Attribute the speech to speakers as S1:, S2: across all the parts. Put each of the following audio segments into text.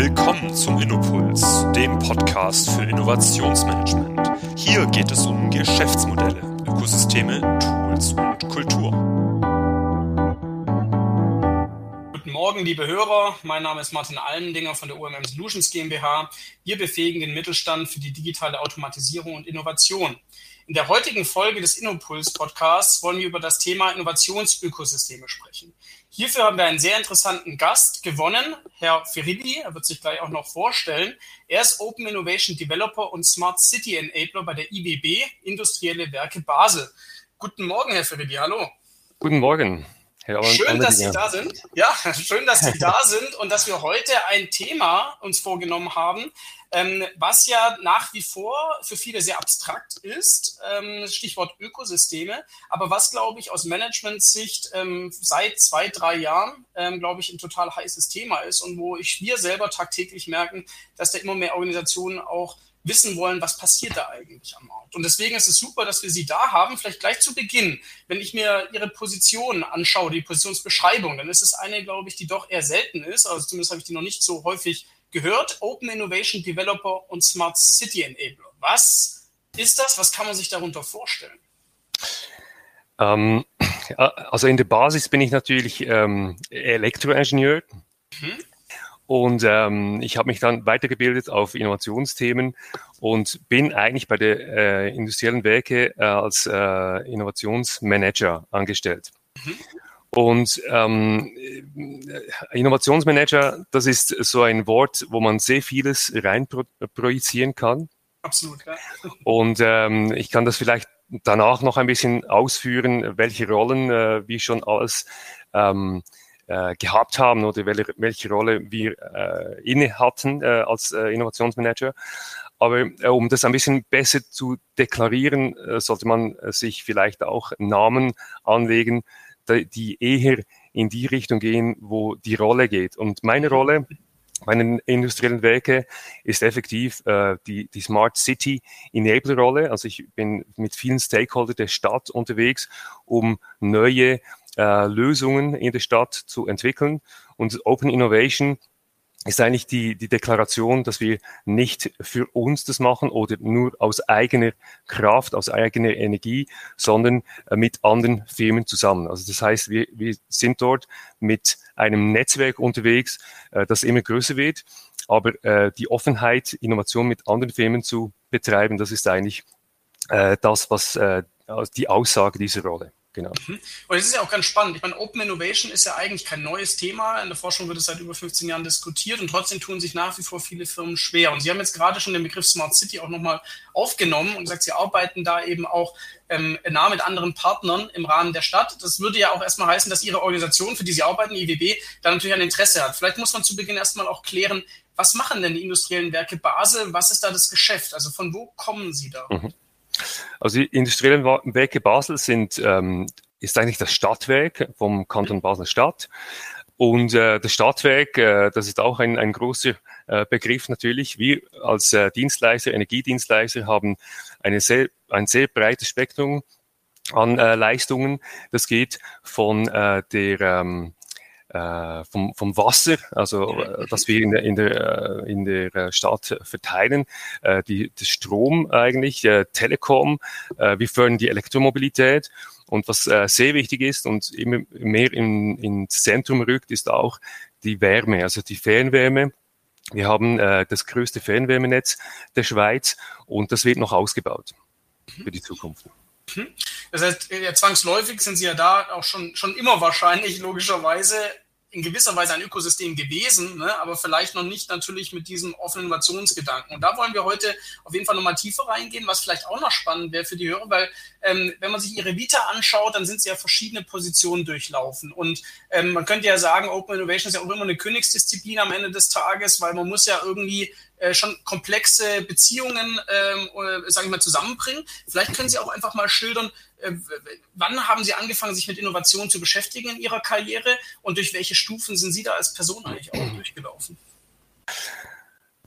S1: Willkommen zum Innopuls, dem Podcast für Innovationsmanagement. Hier geht es um Geschäftsmodelle, Ökosysteme, Tools und Kultur.
S2: Guten Morgen, liebe Hörer. Mein Name ist Martin Allendinger von der UMM Solutions GmbH. Wir befähigen den Mittelstand für die digitale Automatisierung und Innovation. In der heutigen Folge des Innopuls Podcasts wollen wir über das Thema Innovationsökosysteme sprechen. Hierfür haben wir einen sehr interessanten Gast gewonnen, Herr Ferilli. Er wird sich gleich auch noch vorstellen. Er ist Open Innovation Developer und Smart City Enabler bei der IBB, Industrielle Werke Basel. Guten Morgen, Herr Ferilli. Hallo.
S3: Guten Morgen.
S2: Herr schön, dass Sie da sind. Ja, schön, dass Sie da sind und dass wir heute ein Thema uns vorgenommen haben, ähm, was ja nach wie vor für viele sehr abstrakt ist, ähm, Stichwort Ökosysteme, aber was, glaube ich, aus Management-Sicht ähm, seit zwei, drei Jahren, ähm, glaube ich, ein total heißes Thema ist und wo ich wir selber tagtäglich merken, dass da immer mehr Organisationen auch wissen wollen, was passiert da eigentlich am Markt. Und deswegen ist es super, dass wir Sie da haben. Vielleicht gleich zu Beginn, wenn ich mir Ihre Position anschaue, die Positionsbeschreibung, dann ist es eine, glaube ich, die doch eher selten ist. Also zumindest habe ich die noch nicht so häufig gehört, Open Innovation Developer und Smart City Enabler. Was ist das? Was kann man sich darunter vorstellen?
S3: Ähm, also in der Basis bin ich natürlich ähm, Elektroingenieur. Mhm. Und ähm, ich habe mich dann weitergebildet auf Innovationsthemen und bin eigentlich bei der äh, industriellen Werke äh, als äh, Innovationsmanager angestellt. Mhm. Und ähm, Innovationsmanager, das ist so ein Wort, wo man sehr vieles rein pro projizieren kann.
S2: Absolut, ja.
S3: Und ähm, ich kann das vielleicht danach noch ein bisschen ausführen, welche Rollen äh, wir schon alles ähm, äh, gehabt haben oder welche, welche Rolle wir äh, inne hatten äh, als äh, Innovationsmanager. Aber äh, um das ein bisschen besser zu deklarieren, äh, sollte man äh, sich vielleicht auch Namen anlegen, die eher in die Richtung gehen, wo die Rolle geht. Und meine Rolle meine industriellen Werke ist effektiv äh, die, die Smart City Enabler Rolle. Also ich bin mit vielen Stakeholdern der Stadt unterwegs, um neue äh, Lösungen in der Stadt zu entwickeln. Und Open Innovation ist eigentlich die, die Deklaration, dass wir nicht für uns das machen oder nur aus eigener Kraft, aus eigener Energie, sondern äh, mit anderen Firmen zusammen. Also das heißt, wir, wir sind dort mit einem Netzwerk unterwegs, äh, das immer größer wird. Aber äh, die Offenheit, Innovation mit anderen Firmen zu betreiben, das ist eigentlich äh, das, was äh, die Aussage dieser Rolle. Genau.
S2: Mhm. Und es ist ja auch ganz spannend. Ich meine, Open Innovation ist ja eigentlich kein neues Thema. In der Forschung wird es seit über 15 Jahren diskutiert und trotzdem tun sich nach wie vor viele Firmen schwer. Und Sie haben jetzt gerade schon den Begriff Smart City auch nochmal aufgenommen und gesagt, Sie arbeiten da eben auch ähm, nah mit anderen Partnern im Rahmen der Stadt. Das würde ja auch erstmal heißen, dass Ihre Organisation, für die Sie arbeiten, IWB, da natürlich ein Interesse hat. Vielleicht muss man zu Beginn erstmal auch klären, was machen denn die industriellen Werke Basel? Was ist da das Geschäft? Also von wo kommen Sie da? Mhm.
S3: Also die industriellen Werke Basel sind, ähm, ist eigentlich das Stadtwerk vom Kanton Basel-Stadt. Und äh, das Stadtwerk, äh, das ist auch ein, ein großer äh, Begriff natürlich. Wir als äh, Dienstleister, Energiedienstleister haben eine sehr, ein sehr breites Spektrum an äh, Leistungen. Das geht von äh, der ähm, äh, vom, vom Wasser, also äh, das wir in der, in der, äh, in der Stadt verteilen, äh, die, das Strom eigentlich, äh, Telekom, äh, wir fördern die Elektromobilität und was äh, sehr wichtig ist und immer mehr in, ins Zentrum rückt, ist auch die Wärme, also die Fernwärme. Wir haben äh, das größte Fernwärmenetz der Schweiz und das wird noch ausgebaut für die Zukunft.
S2: Mhm. Das heißt, ja, zwangsläufig sind Sie ja da auch schon, schon immer wahrscheinlich logischerweise in gewisser Weise ein Ökosystem gewesen, ne, aber vielleicht noch nicht natürlich mit diesem offenen Innovationsgedanken. Und da wollen wir heute auf jeden Fall nochmal tiefer reingehen, was vielleicht auch noch spannend wäre für die Hörer, weil ähm, wenn man sich ihre Vita anschaut, dann sind sie ja verschiedene Positionen durchlaufen. Und ähm, man könnte ja sagen, Open Innovation ist ja auch immer eine Königsdisziplin am Ende des Tages, weil man muss ja irgendwie äh, schon komplexe Beziehungen, ähm, äh, sage ich mal, zusammenbringen. Vielleicht können Sie auch einfach mal schildern, äh, wann haben Sie angefangen, sich mit Innovation zu beschäftigen in Ihrer Karriere und durch welche Stufen sind Sie da als Person eigentlich auch durchgelaufen?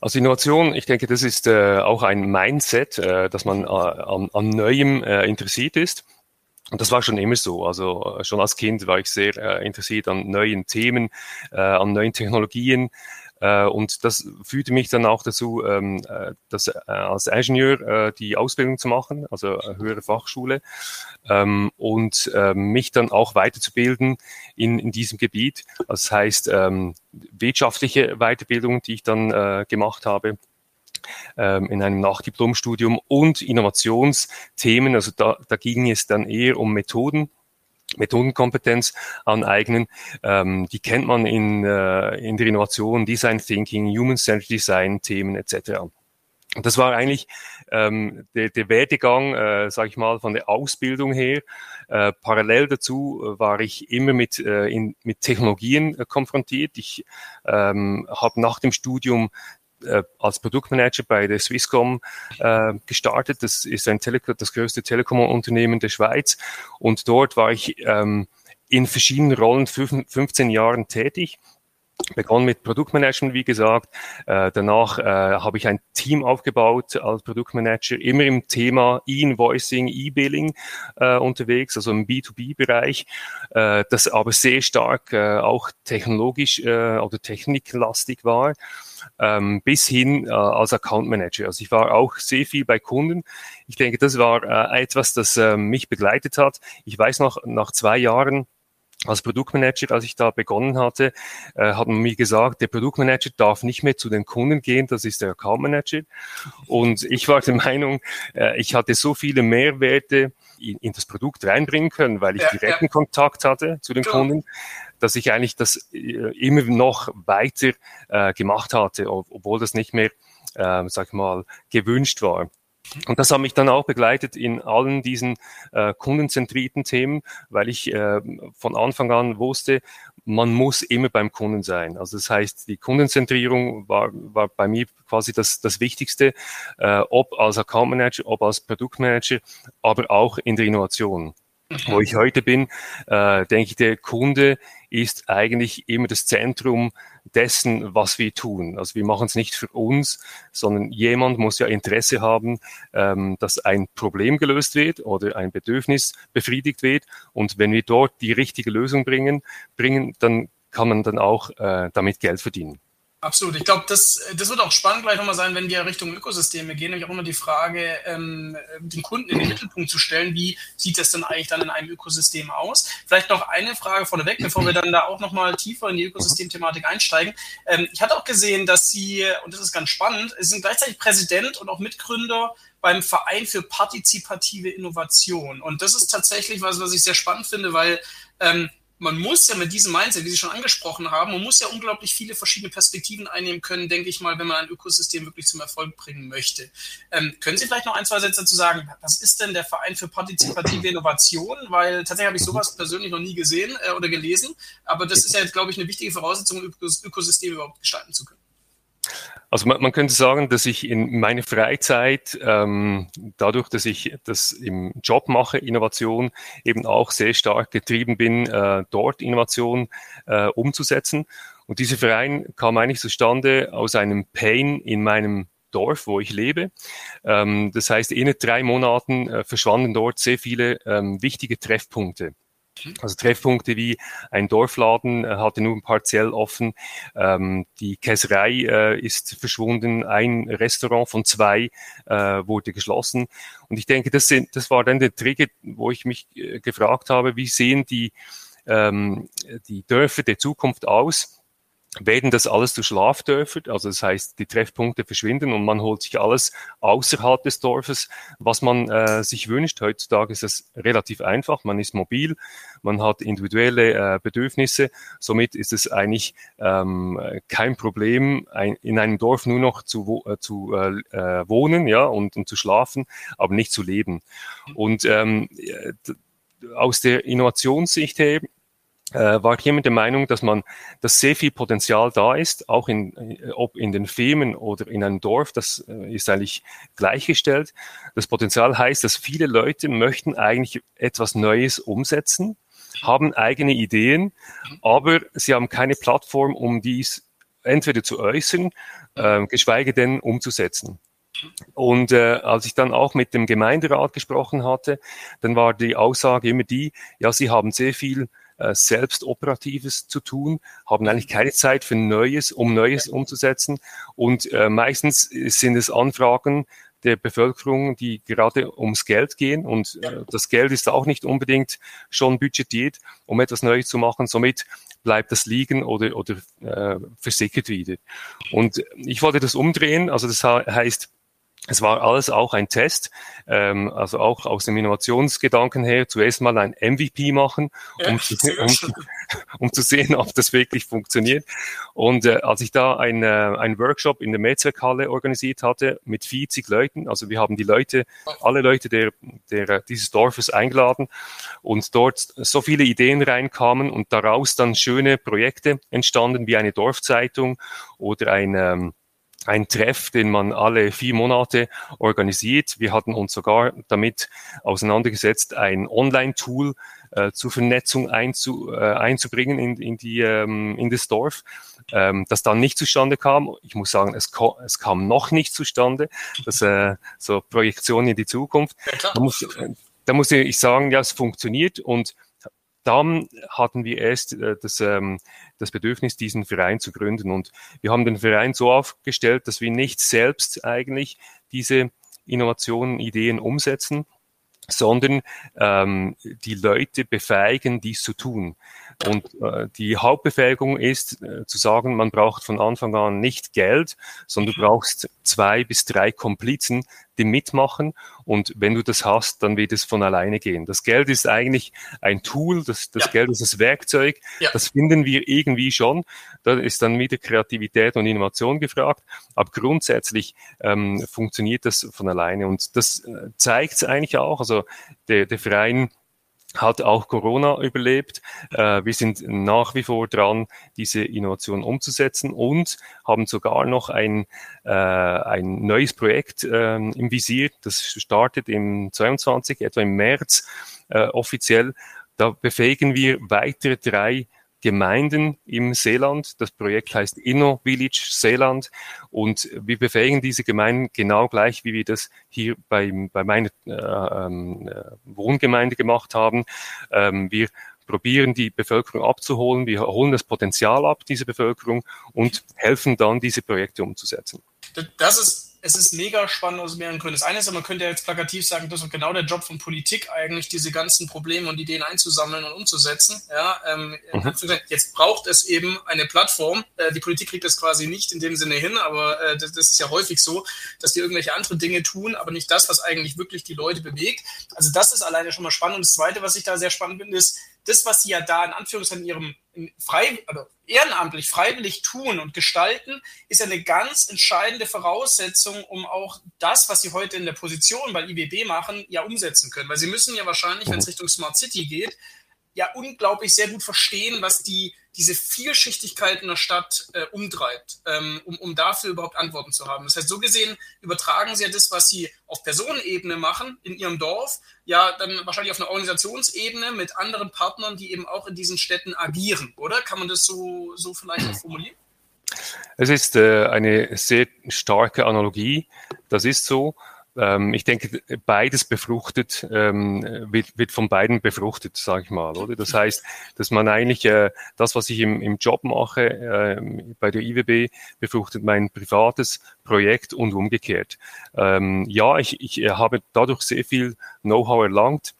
S3: Also Innovation, ich denke, das ist äh, auch ein Mindset, äh, dass man äh, an, an Neuem äh, interessiert ist. Und das war schon immer so. Also äh, schon als Kind war ich sehr interessiert an neuen Themen, an neuen Technologien, und das führte mich dann auch dazu, ähm, äh, das, äh, als Ingenieur äh, die Ausbildung zu machen, also höhere Fachschule, ähm, und äh, mich dann auch weiterzubilden in, in diesem Gebiet. Das heißt, ähm, wirtschaftliche Weiterbildung, die ich dann äh, gemacht habe ähm, in einem Nachdiplomstudium und Innovationsthemen. Also da, da ging es dann eher um Methoden Methodenkompetenz aneignen. Ähm, die kennt man in, äh, in der Innovation, Design Thinking, Human-Centered Design Themen etc. Und das war eigentlich ähm, der, der Werdegang, äh, sage ich mal, von der Ausbildung her. Äh, parallel dazu äh, war ich immer mit, äh, in, mit Technologien äh, konfrontiert. Ich ähm, habe nach dem Studium äh, als Produktmanager bei der Swisscom äh, gestartet. Das ist ein Tele das größte Telekom-Unternehmen der Schweiz. Und dort war ich ähm, in verschiedenen Rollen 15 Jahren tätig begonnen mit Produktmanagement, wie gesagt. Äh, danach äh, habe ich ein Team aufgebaut als Produktmanager, immer im Thema E-Invoicing, E-Billing äh, unterwegs, also im B2B-Bereich, äh, das aber sehr stark äh, auch technologisch äh, oder techniklastig war ähm, bis hin äh, als Account Manager. Also ich war auch sehr viel bei Kunden. Ich denke, das war äh, etwas, das äh, mich begleitet hat. Ich weiß noch, nach zwei Jahren als Produktmanager, als ich da begonnen hatte, äh, hat man mir gesagt, der Produktmanager darf nicht mehr zu den Kunden gehen, das ist der Account Manager. Und ich war der Meinung, äh, ich hatte so viele Mehrwerte in, in, das Produkt reinbringen können, weil ich ja, direkten ja. Kontakt hatte zu den ja. Kunden, dass ich eigentlich das äh, immer noch weiter äh, gemacht hatte, obwohl das nicht mehr, äh, sag ich mal, gewünscht war. Und das hat mich dann auch begleitet in allen diesen äh, kundenzentrierten Themen, weil ich äh, von Anfang an wusste, man muss immer beim Kunden sein. Also das heißt, die Kundenzentrierung war, war bei mir quasi das, das Wichtigste, äh, ob als Account Manager, ob als Produktmanager, aber auch in der Innovation. Wo ich heute bin, äh, denke ich, der Kunde ist eigentlich immer das Zentrum dessen, was wir tun. Also wir machen es nicht für uns, sondern jemand muss ja Interesse haben, ähm, dass ein Problem gelöst wird oder ein Bedürfnis befriedigt wird. Und wenn wir dort die richtige Lösung bringen, bringen, dann kann man dann auch äh, damit Geld verdienen.
S2: Absolut. Ich glaube, das, das wird auch spannend gleich nochmal sein, wenn wir Richtung Ökosysteme gehen. Nämlich auch immer die Frage, ähm, den Kunden in den Mittelpunkt zu stellen. Wie sieht das denn eigentlich dann in einem Ökosystem aus? Vielleicht noch eine Frage vorneweg, bevor wir dann da auch nochmal tiefer in die Ökosystemthematik einsteigen. Ähm, ich hatte auch gesehen, dass Sie, und das ist ganz spannend, Sie sind gleichzeitig Präsident und auch Mitgründer beim Verein für partizipative Innovation. Und das ist tatsächlich was, was ich sehr spannend finde, weil ähm, man muss ja mit diesem Mindset, wie Sie schon angesprochen haben, man muss ja unglaublich viele verschiedene Perspektiven einnehmen können, denke ich mal, wenn man ein Ökosystem wirklich zum Erfolg bringen möchte. Ähm, können Sie vielleicht noch ein, zwei Sätze dazu sagen, was ist denn der Verein für partizipative Innovation? Weil tatsächlich habe ich sowas persönlich noch nie gesehen äh, oder gelesen, aber das ist ja jetzt, glaube ich, eine wichtige Voraussetzung, um Ökosystem überhaupt gestalten zu können.
S3: Also man, man, könnte sagen, dass ich in meiner Freizeit, ähm, dadurch, dass ich das im Job mache, Innovation, eben auch sehr stark getrieben bin, äh, dort Innovation äh, umzusetzen. Und dieser Verein kam eigentlich zustande aus einem Pain in meinem Dorf, wo ich lebe. Ähm, das heißt, in drei Monaten äh, verschwanden dort sehr viele ähm, wichtige Treffpunkte. Also Treffpunkte wie ein Dorfladen äh, hatte nur partiell offen, ähm, die Käserei äh, ist verschwunden, ein Restaurant von zwei äh, wurde geschlossen. Und ich denke, das, sind, das war dann der Trigger, wo ich mich äh, gefragt habe, wie sehen die, ähm, die Dörfer der Zukunft aus? Werden das alles zu Schlafdörfern, also das heißt, die Treffpunkte verschwinden und man holt sich alles außerhalb des Dorfes, was man äh, sich wünscht. Heutzutage ist es relativ einfach, man ist mobil, man hat individuelle äh, Bedürfnisse, somit ist es eigentlich ähm, kein Problem, ein, in einem Dorf nur noch zu, äh, zu äh, äh, wohnen ja, und, und zu schlafen, aber nicht zu leben. Und ähm, äh, aus der Innovationssicht her äh, war jemand der Meinung, dass man, dass sehr viel Potenzial da ist, auch in, äh, ob in den Firmen oder in einem Dorf, das äh, ist eigentlich gleichgestellt. Das Potenzial heißt, dass viele Leute möchten eigentlich etwas Neues umsetzen, haben eigene Ideen, aber sie haben keine Plattform, um dies entweder zu äußern, äh, geschweige denn umzusetzen. Und äh, als ich dann auch mit dem Gemeinderat gesprochen hatte, dann war die Aussage immer die, ja, sie haben sehr viel äh, selbst Operatives zu tun, haben eigentlich keine Zeit für Neues, um Neues umzusetzen. Und äh, meistens sind es Anfragen, der Bevölkerung, die gerade ums Geld gehen. Und äh, das Geld ist auch nicht unbedingt schon budgetiert, um etwas Neues zu machen. Somit bleibt das liegen oder, oder äh, versickert wieder. Und ich wollte das umdrehen. Also das heißt, es war alles auch ein Test, ähm, also auch aus dem Innovationsgedanken her, zuerst mal ein MVP machen, um, ja, zu, um, um, zu sehen, ob das wirklich funktioniert. Und äh, als ich da ein, äh, ein Workshop in der Mehrzweckhalle organisiert hatte mit 40 Leuten, also wir haben die Leute, alle Leute der, der, dieses Dorfes eingeladen und dort so viele Ideen reinkamen und daraus dann schöne Projekte entstanden, wie eine Dorfzeitung oder ein ähm, ein Treff, den man alle vier Monate organisiert. Wir hatten uns sogar damit auseinandergesetzt, ein Online-Tool äh, zur Vernetzung einzu, äh, einzubringen in, in, die, ähm, in das Dorf, ähm, das dann nicht zustande kam. Ich muss sagen, es, es kam noch nicht zustande. Das äh, so Projektion in die Zukunft. Ja, da, muss, da muss ich sagen, ja, es funktioniert und dann hatten wir erst äh, das, ähm, das Bedürfnis, diesen Verein zu gründen. Und wir haben den Verein so aufgestellt, dass wir nicht selbst eigentlich diese Innovationen, Ideen umsetzen, sondern ähm, die Leute befähigen, dies zu tun. Und äh, die Hauptbefähigung ist äh, zu sagen, man braucht von Anfang an nicht Geld, sondern du brauchst zwei bis drei Komplizen, die mitmachen. Und wenn du das hast, dann wird es von alleine gehen. Das Geld ist eigentlich ein Tool, das, das ja. Geld ist das Werkzeug. Ja. Das finden wir irgendwie schon. Da ist dann wieder Kreativität und Innovation gefragt. Aber grundsätzlich ähm, funktioniert das von alleine. Und das äh, zeigt eigentlich auch. Also der, der Verein hat auch Corona überlebt. Äh, wir sind nach wie vor dran, diese Innovation umzusetzen und haben sogar noch ein, äh, ein neues Projekt äh, im Visier. Das startet im 22, etwa im März äh, offiziell. Da befähigen wir weitere drei Gemeinden im Seeland. Das Projekt heißt Inno Village Seeland und wir befähigen diese Gemeinden genau gleich, wie wir das hier bei, bei meiner äh, ähm, äh, Wohngemeinde gemacht haben. Ähm, wir probieren die Bevölkerung abzuholen, wir holen das Potenzial ab, diese Bevölkerung und helfen dann, diese Projekte umzusetzen.
S2: Das ist es ist mega spannend aus mehreren Gründen. Das eine ist, man könnte jetzt plakativ sagen, das ist genau der Job von Politik eigentlich, diese ganzen Probleme und Ideen einzusammeln und umzusetzen. Ja, ähm, mhm. Jetzt braucht es eben eine Plattform. Äh, die Politik kriegt das quasi nicht in dem Sinne hin, aber äh, das, das, ist ja häufig so, dass die irgendwelche andere Dinge tun, aber nicht das, was eigentlich wirklich die Leute bewegt. Also das ist alleine schon mal spannend. Und das Zweite, was ich da sehr spannend finde, ist, das, was sie ja da in Anführungszeichen in ihrem frei, also ehrenamtlich, freiwillig tun und gestalten, ist ja eine ganz entscheidende Voraussetzung, um auch das, was sie heute in der Position bei IBB machen, ja umsetzen können. Weil sie müssen ja wahrscheinlich, wenn es Richtung Smart City geht, ja unglaublich sehr gut verstehen, was die diese Vielschichtigkeit in der Stadt äh, umtreibt, ähm, um, um dafür überhaupt Antworten zu haben. Das heißt, so gesehen übertragen sie ja das, was sie auf Personenebene machen in ihrem Dorf, ja dann wahrscheinlich auf einer Organisationsebene mit anderen Partnern, die eben auch in diesen Städten agieren, oder? Kann man das so, so vielleicht formulieren?
S3: Es ist äh, eine sehr starke Analogie. Das ist so. Ähm, ich denke, beides befruchtet, ähm, wird, wird von beiden befruchtet, sage ich mal, oder? Das heißt, dass man eigentlich äh, das, was ich im, im Job mache, äh, bei der IWB, befruchtet mein privates Projekt und umgekehrt. Ähm, ja, ich, ich habe dadurch sehr viel Know-how erlangt.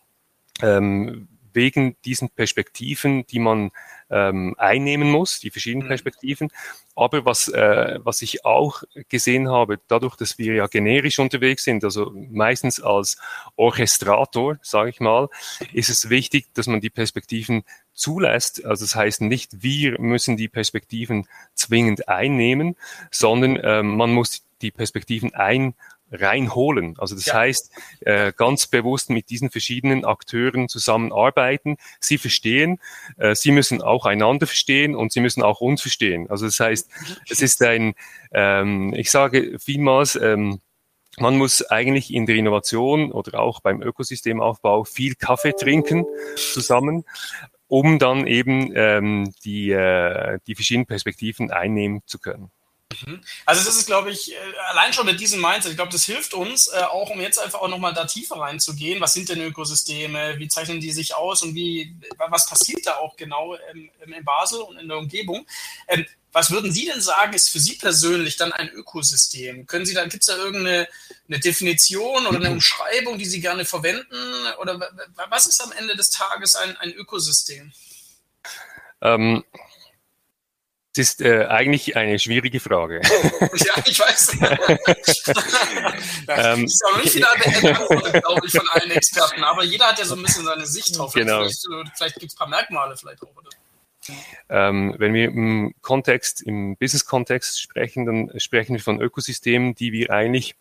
S3: Ähm, wegen diesen Perspektiven, die man ähm, einnehmen muss, die verschiedenen mhm. Perspektiven. Aber was, äh, was ich auch gesehen habe, dadurch, dass wir ja generisch unterwegs sind, also meistens als Orchestrator, sage ich mal, ist es wichtig, dass man die Perspektiven zulässt. Also das heißt nicht, wir müssen die Perspektiven zwingend einnehmen, sondern äh, man muss die Perspektiven ein reinholen. Also das ja. heißt, äh, ganz bewusst mit diesen verschiedenen Akteuren zusammenarbeiten. Sie verstehen, äh, sie müssen auch einander verstehen und sie müssen auch uns verstehen. Also das heißt, es ist ein, ähm, ich sage vielmals, ähm, man muss eigentlich in der Innovation oder auch beim Ökosystemaufbau viel Kaffee trinken zusammen, um dann eben ähm, die, äh, die verschiedenen Perspektiven einnehmen zu können.
S2: Mhm. Also das ist, glaube ich, äh, allein schon mit diesem Mindset, ich glaube, das hilft uns, äh, auch um jetzt einfach auch nochmal da tiefer reinzugehen. Was sind denn Ökosysteme? Wie zeichnen die sich aus und wie, was passiert da auch genau in Basel und in der Umgebung? Ähm, was würden Sie denn sagen, ist für Sie persönlich dann ein Ökosystem? Können Sie da, gibt es da irgendeine eine Definition oder eine mhm. Umschreibung, die Sie gerne verwenden? Oder was ist am Ende des Tages ein, ein Ökosystem?
S3: Ähm, das ist äh, eigentlich eine schwierige Frage.
S2: ja, ich weiß. ähm, das ist aber nicht final beantwortet, glaube ich, von allen Experten. Aber jeder hat ja so ein bisschen seine Sicht drauf.
S3: Genau.
S2: Vielleicht, vielleicht gibt es ein paar Merkmale vielleicht auch. Oder?
S3: Ähm, wenn wir im Kontext, im Business-Kontext sprechen, dann sprechen wir von Ökosystemen, die wir eigentlich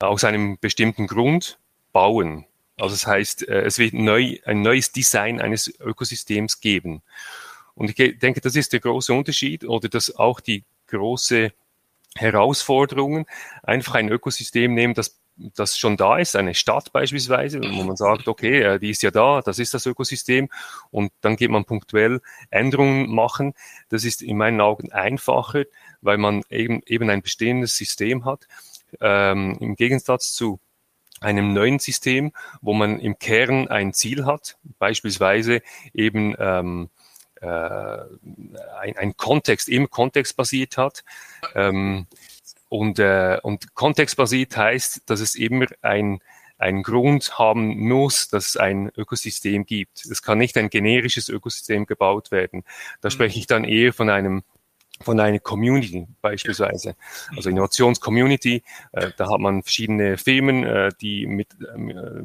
S3: aus einem bestimmten Grund bauen. Also das heißt, äh, es wird neu, ein neues Design eines Ökosystems geben. Und ich denke, das ist der große Unterschied oder das auch die große Herausforderung, einfach ein Ökosystem nehmen, das, das schon da ist, eine Stadt beispielsweise, wo man sagt, okay, die ist ja da, das ist das Ökosystem und dann geht man punktuell Änderungen machen. Das ist in meinen Augen einfacher, weil man eben, eben ein bestehendes System hat, ähm, im Gegensatz zu einem neuen System, wo man im Kern ein Ziel hat, beispielsweise eben ähm, äh, ein, ein Kontext, immer kontextbasiert hat. Ähm, und, äh, und kontextbasiert heißt, dass es immer ein, einen Grund haben muss, dass es ein Ökosystem gibt. Es kann nicht ein generisches Ökosystem gebaut werden. Da mhm. spreche ich dann eher von einem von einer Community beispielsweise. Also Innovationscommunity, äh, da hat man verschiedene Firmen, äh, die mit, äh,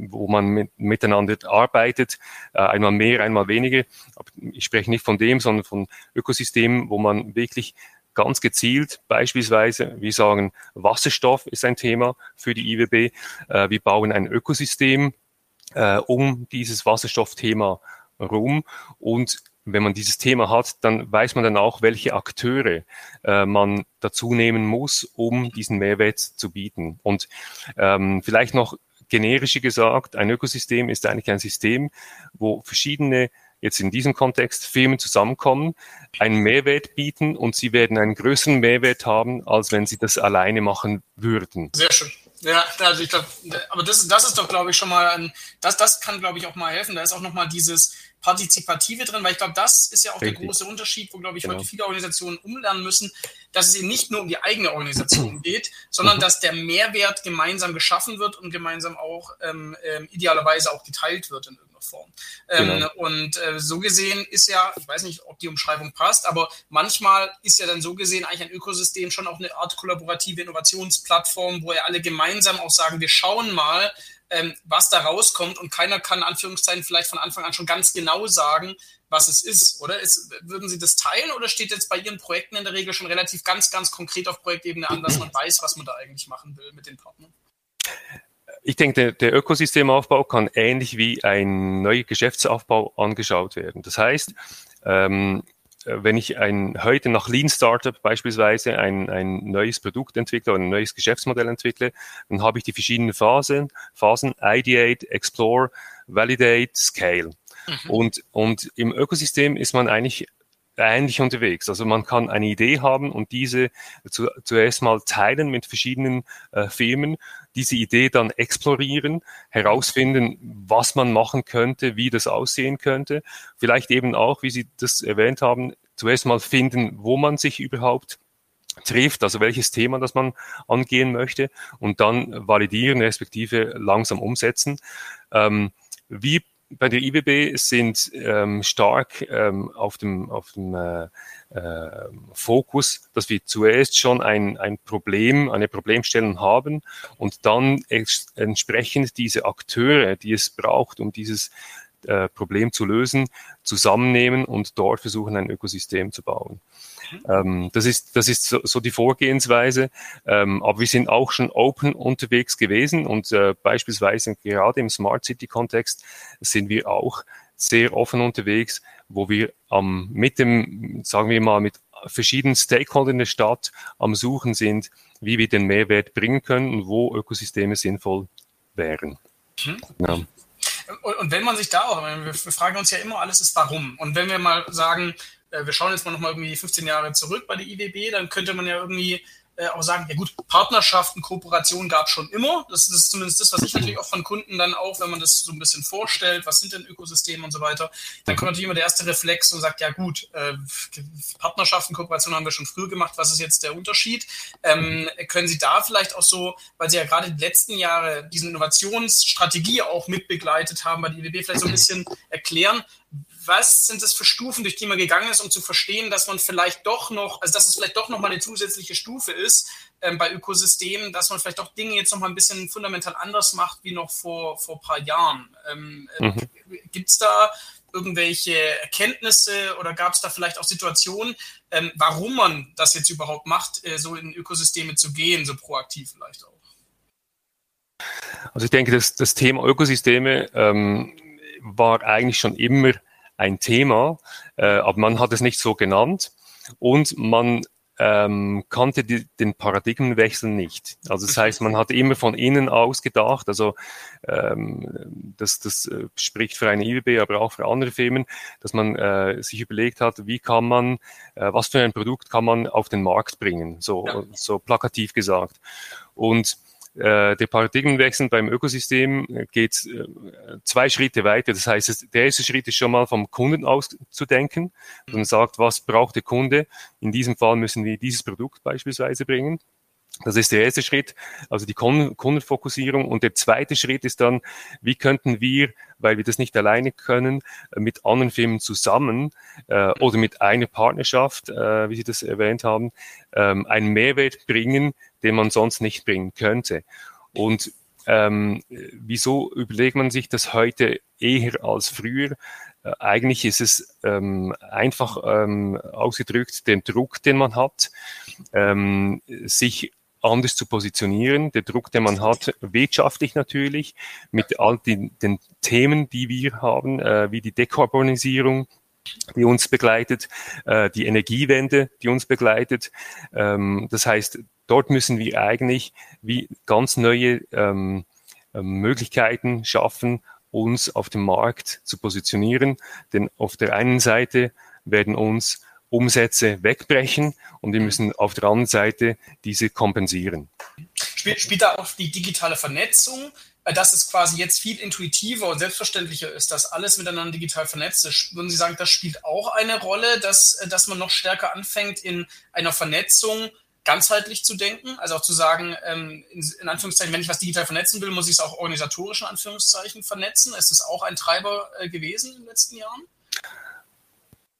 S3: wo man mit, miteinander arbeitet, äh, einmal mehr, einmal weniger. Aber ich spreche nicht von dem, sondern von Ökosystemen, wo man wirklich ganz gezielt beispielsweise, wir sagen, Wasserstoff ist ein Thema für die IWB. Äh, wir bauen ein Ökosystem äh, um dieses Wasserstoffthema rum und wenn man dieses Thema hat, dann weiß man dann auch, welche Akteure äh, man dazu nehmen muss, um diesen Mehrwert zu bieten. Und ähm, vielleicht noch generischer gesagt, ein Ökosystem ist eigentlich ein System, wo verschiedene jetzt in diesem Kontext Firmen zusammenkommen, einen Mehrwert bieten und sie werden einen größeren Mehrwert haben, als wenn sie das alleine machen würden.
S2: Sehr schön. Ja, also ich glaube, aber das, das ist doch, glaube ich, schon mal ein, das, das kann, glaube ich, auch mal helfen. Da ist auch nochmal dieses, Partizipative drin, weil ich glaube, das ist ja auch Richtig. der große Unterschied, wo, glaube ich, genau. heute viele Organisationen umlernen müssen, dass es eben nicht nur um die eigene Organisation geht, sondern mhm. dass der Mehrwert gemeinsam geschaffen wird und gemeinsam auch ähm, ähm, idealerweise auch geteilt wird in irgendeiner Form. Ähm, genau. Und äh, so gesehen ist ja, ich weiß nicht, ob die Umschreibung passt, aber manchmal ist ja dann so gesehen eigentlich ein Ökosystem schon auch eine Art kollaborative Innovationsplattform, wo ja alle gemeinsam auch sagen, wir schauen mal, ähm, was da rauskommt und keiner kann Anführungszeichen vielleicht von Anfang an schon ganz genau sagen, was es ist, oder? Ist, würden Sie das teilen oder steht jetzt bei Ihren Projekten in der Regel schon relativ ganz, ganz konkret auf Projektebene an, dass man weiß, was man da eigentlich machen will mit den Partnern?
S3: Ich denke, der, der Ökosystemaufbau kann ähnlich wie ein neuer Geschäftsaufbau angeschaut werden. Das heißt, ähm, äh, wenn ich ein, heute nach Lean Startup beispielsweise ein, ein neues Produkt entwickle oder ein neues Geschäftsmodell entwickle, dann habe ich die verschiedenen Phasen, Phasen Ideate, Explore, Validate, Scale. Mhm. Und, und im Ökosystem ist man eigentlich ähnlich unterwegs. Also man kann eine Idee haben und diese zu, zuerst mal teilen mit verschiedenen äh, Firmen, diese Idee dann explorieren, herausfinden, was man machen könnte, wie das aussehen könnte. Vielleicht eben auch, wie Sie das erwähnt haben, zuerst mal finden, wo man sich überhaupt trifft, also welches Thema das man angehen möchte und dann validieren, respektive langsam umsetzen. Ähm, wie bei der IBB sind ähm, stark ähm, auf dem, auf dem äh, äh, Fokus, dass wir zuerst schon ein, ein Problem, eine Problemstellung haben und dann entsprechend diese Akteure, die es braucht, um dieses äh, Problem zu lösen, zusammennehmen und dort versuchen, ein Ökosystem zu bauen. Ähm, das ist, das ist so, so die Vorgehensweise. Ähm, aber wir sind auch schon open unterwegs gewesen und äh, beispielsweise gerade im Smart City Kontext sind wir auch sehr offen unterwegs, wo wir ähm, mit dem, sagen wir mal, mit verschiedenen Stakeholdern in der Stadt am Suchen sind, wie wir den Mehrwert bringen können und wo Ökosysteme sinnvoll wären.
S2: Mhm. Ja. Und, und, wenn man sich da auch, wir, wir fragen uns ja immer, alles ist warum. Und wenn wir mal sagen, äh, wir schauen jetzt mal nochmal irgendwie 15 Jahre zurück bei der IWB, dann könnte man ja irgendwie äh, auch sagen, ja gut, Partnerschaften, Kooperationen gab es schon immer. Das, ist zumindest das, was ich natürlich auch von Kunden dann auch, wenn man das so ein bisschen vorstellt, was sind denn Ökosysteme und so weiter, dann kommt natürlich immer der erste Reflex und sagt, ja gut, äh, Partnerschaften, Kooperationen haben wir schon früher gemacht, was ist jetzt der Unterschied? Ähm, können Sie da vielleicht auch so, weil Sie ja gerade die letzten Jahre diesen Innovationsstrategie auch mitbegleitet haben, bei der IWB vielleicht so ein bisschen erklären, was sind das für Stufen, durch die man gegangen ist, um zu verstehen, dass man vielleicht doch noch, also dass es vielleicht doch noch mal eine zusätzliche Stufe ist ähm, bei Ökosystemen, dass man vielleicht doch Dinge jetzt noch mal ein bisschen fundamental anders macht wie noch vor, vor ein paar Jahren. Ähm, äh, mhm. Gibt es da irgendwelche Erkenntnisse oder gab es da vielleicht auch Situationen, ähm, warum man das jetzt überhaupt macht, äh, so in Ökosysteme zu gehen, so proaktiv vielleicht auch?
S3: Also ich denke, das, das Thema Ökosysteme ähm, war eigentlich schon immer ein Thema, äh, aber man hat es nicht so genannt und man ähm, kannte die, den Paradigmenwechsel nicht. Also das heißt, man hat immer von innen aus gedacht, also ähm, das, das äh, spricht für eine IWB, aber auch für andere Firmen, dass man äh, sich überlegt hat, wie kann man, äh, was für ein Produkt kann man auf den Markt bringen, so, so plakativ gesagt. Und äh, der Paradigmenwechsel beim Ökosystem geht äh, zwei Schritte weiter. Das heißt, der erste Schritt ist schon mal vom Kunden aus zu denken und sagt, was braucht der Kunde? In diesem Fall müssen wir dieses Produkt beispielsweise bringen. Das ist der erste Schritt, also die Kundenfokussierung. Und der zweite Schritt ist dann, wie könnten wir, weil wir das nicht alleine können, äh, mit anderen Firmen zusammen äh, oder mit einer Partnerschaft, äh, wie Sie das erwähnt haben, ähm, einen Mehrwert bringen, den man sonst nicht bringen könnte. Und ähm, wieso überlegt man sich das heute eher als früher? Äh, eigentlich ist es ähm, einfach ähm, ausgedrückt den Druck, den man hat, ähm, sich anders zu positionieren. Der Druck, den man hat, wirtschaftlich natürlich, mit all den, den Themen, die wir haben, äh, wie die Dekarbonisierung, die uns begleitet, äh, die Energiewende, die uns begleitet. Ähm, das heißt, dort müssen wir eigentlich wie ganz neue ähm, äh, Möglichkeiten schaffen, uns auf dem Markt zu positionieren. Denn auf der einen Seite werden uns Umsätze wegbrechen und wir müssen auf der anderen Seite diese kompensieren.
S2: Spielt, spielt da auch die digitale Vernetzung, dass es quasi jetzt viel intuitiver und selbstverständlicher ist, dass alles miteinander digital vernetzt ist. Würden Sie sagen, das spielt auch eine Rolle, dass, äh, dass man noch stärker anfängt, in einer Vernetzung ganzheitlich zu denken? Also auch zu sagen, ähm, in, Anführungszeichen, wenn ich was digital vernetzen will, muss ich es auch organisatorisch in Anführungszeichen vernetzen. Ist das auch ein Treiber äh, gewesen in den letzten Jahren?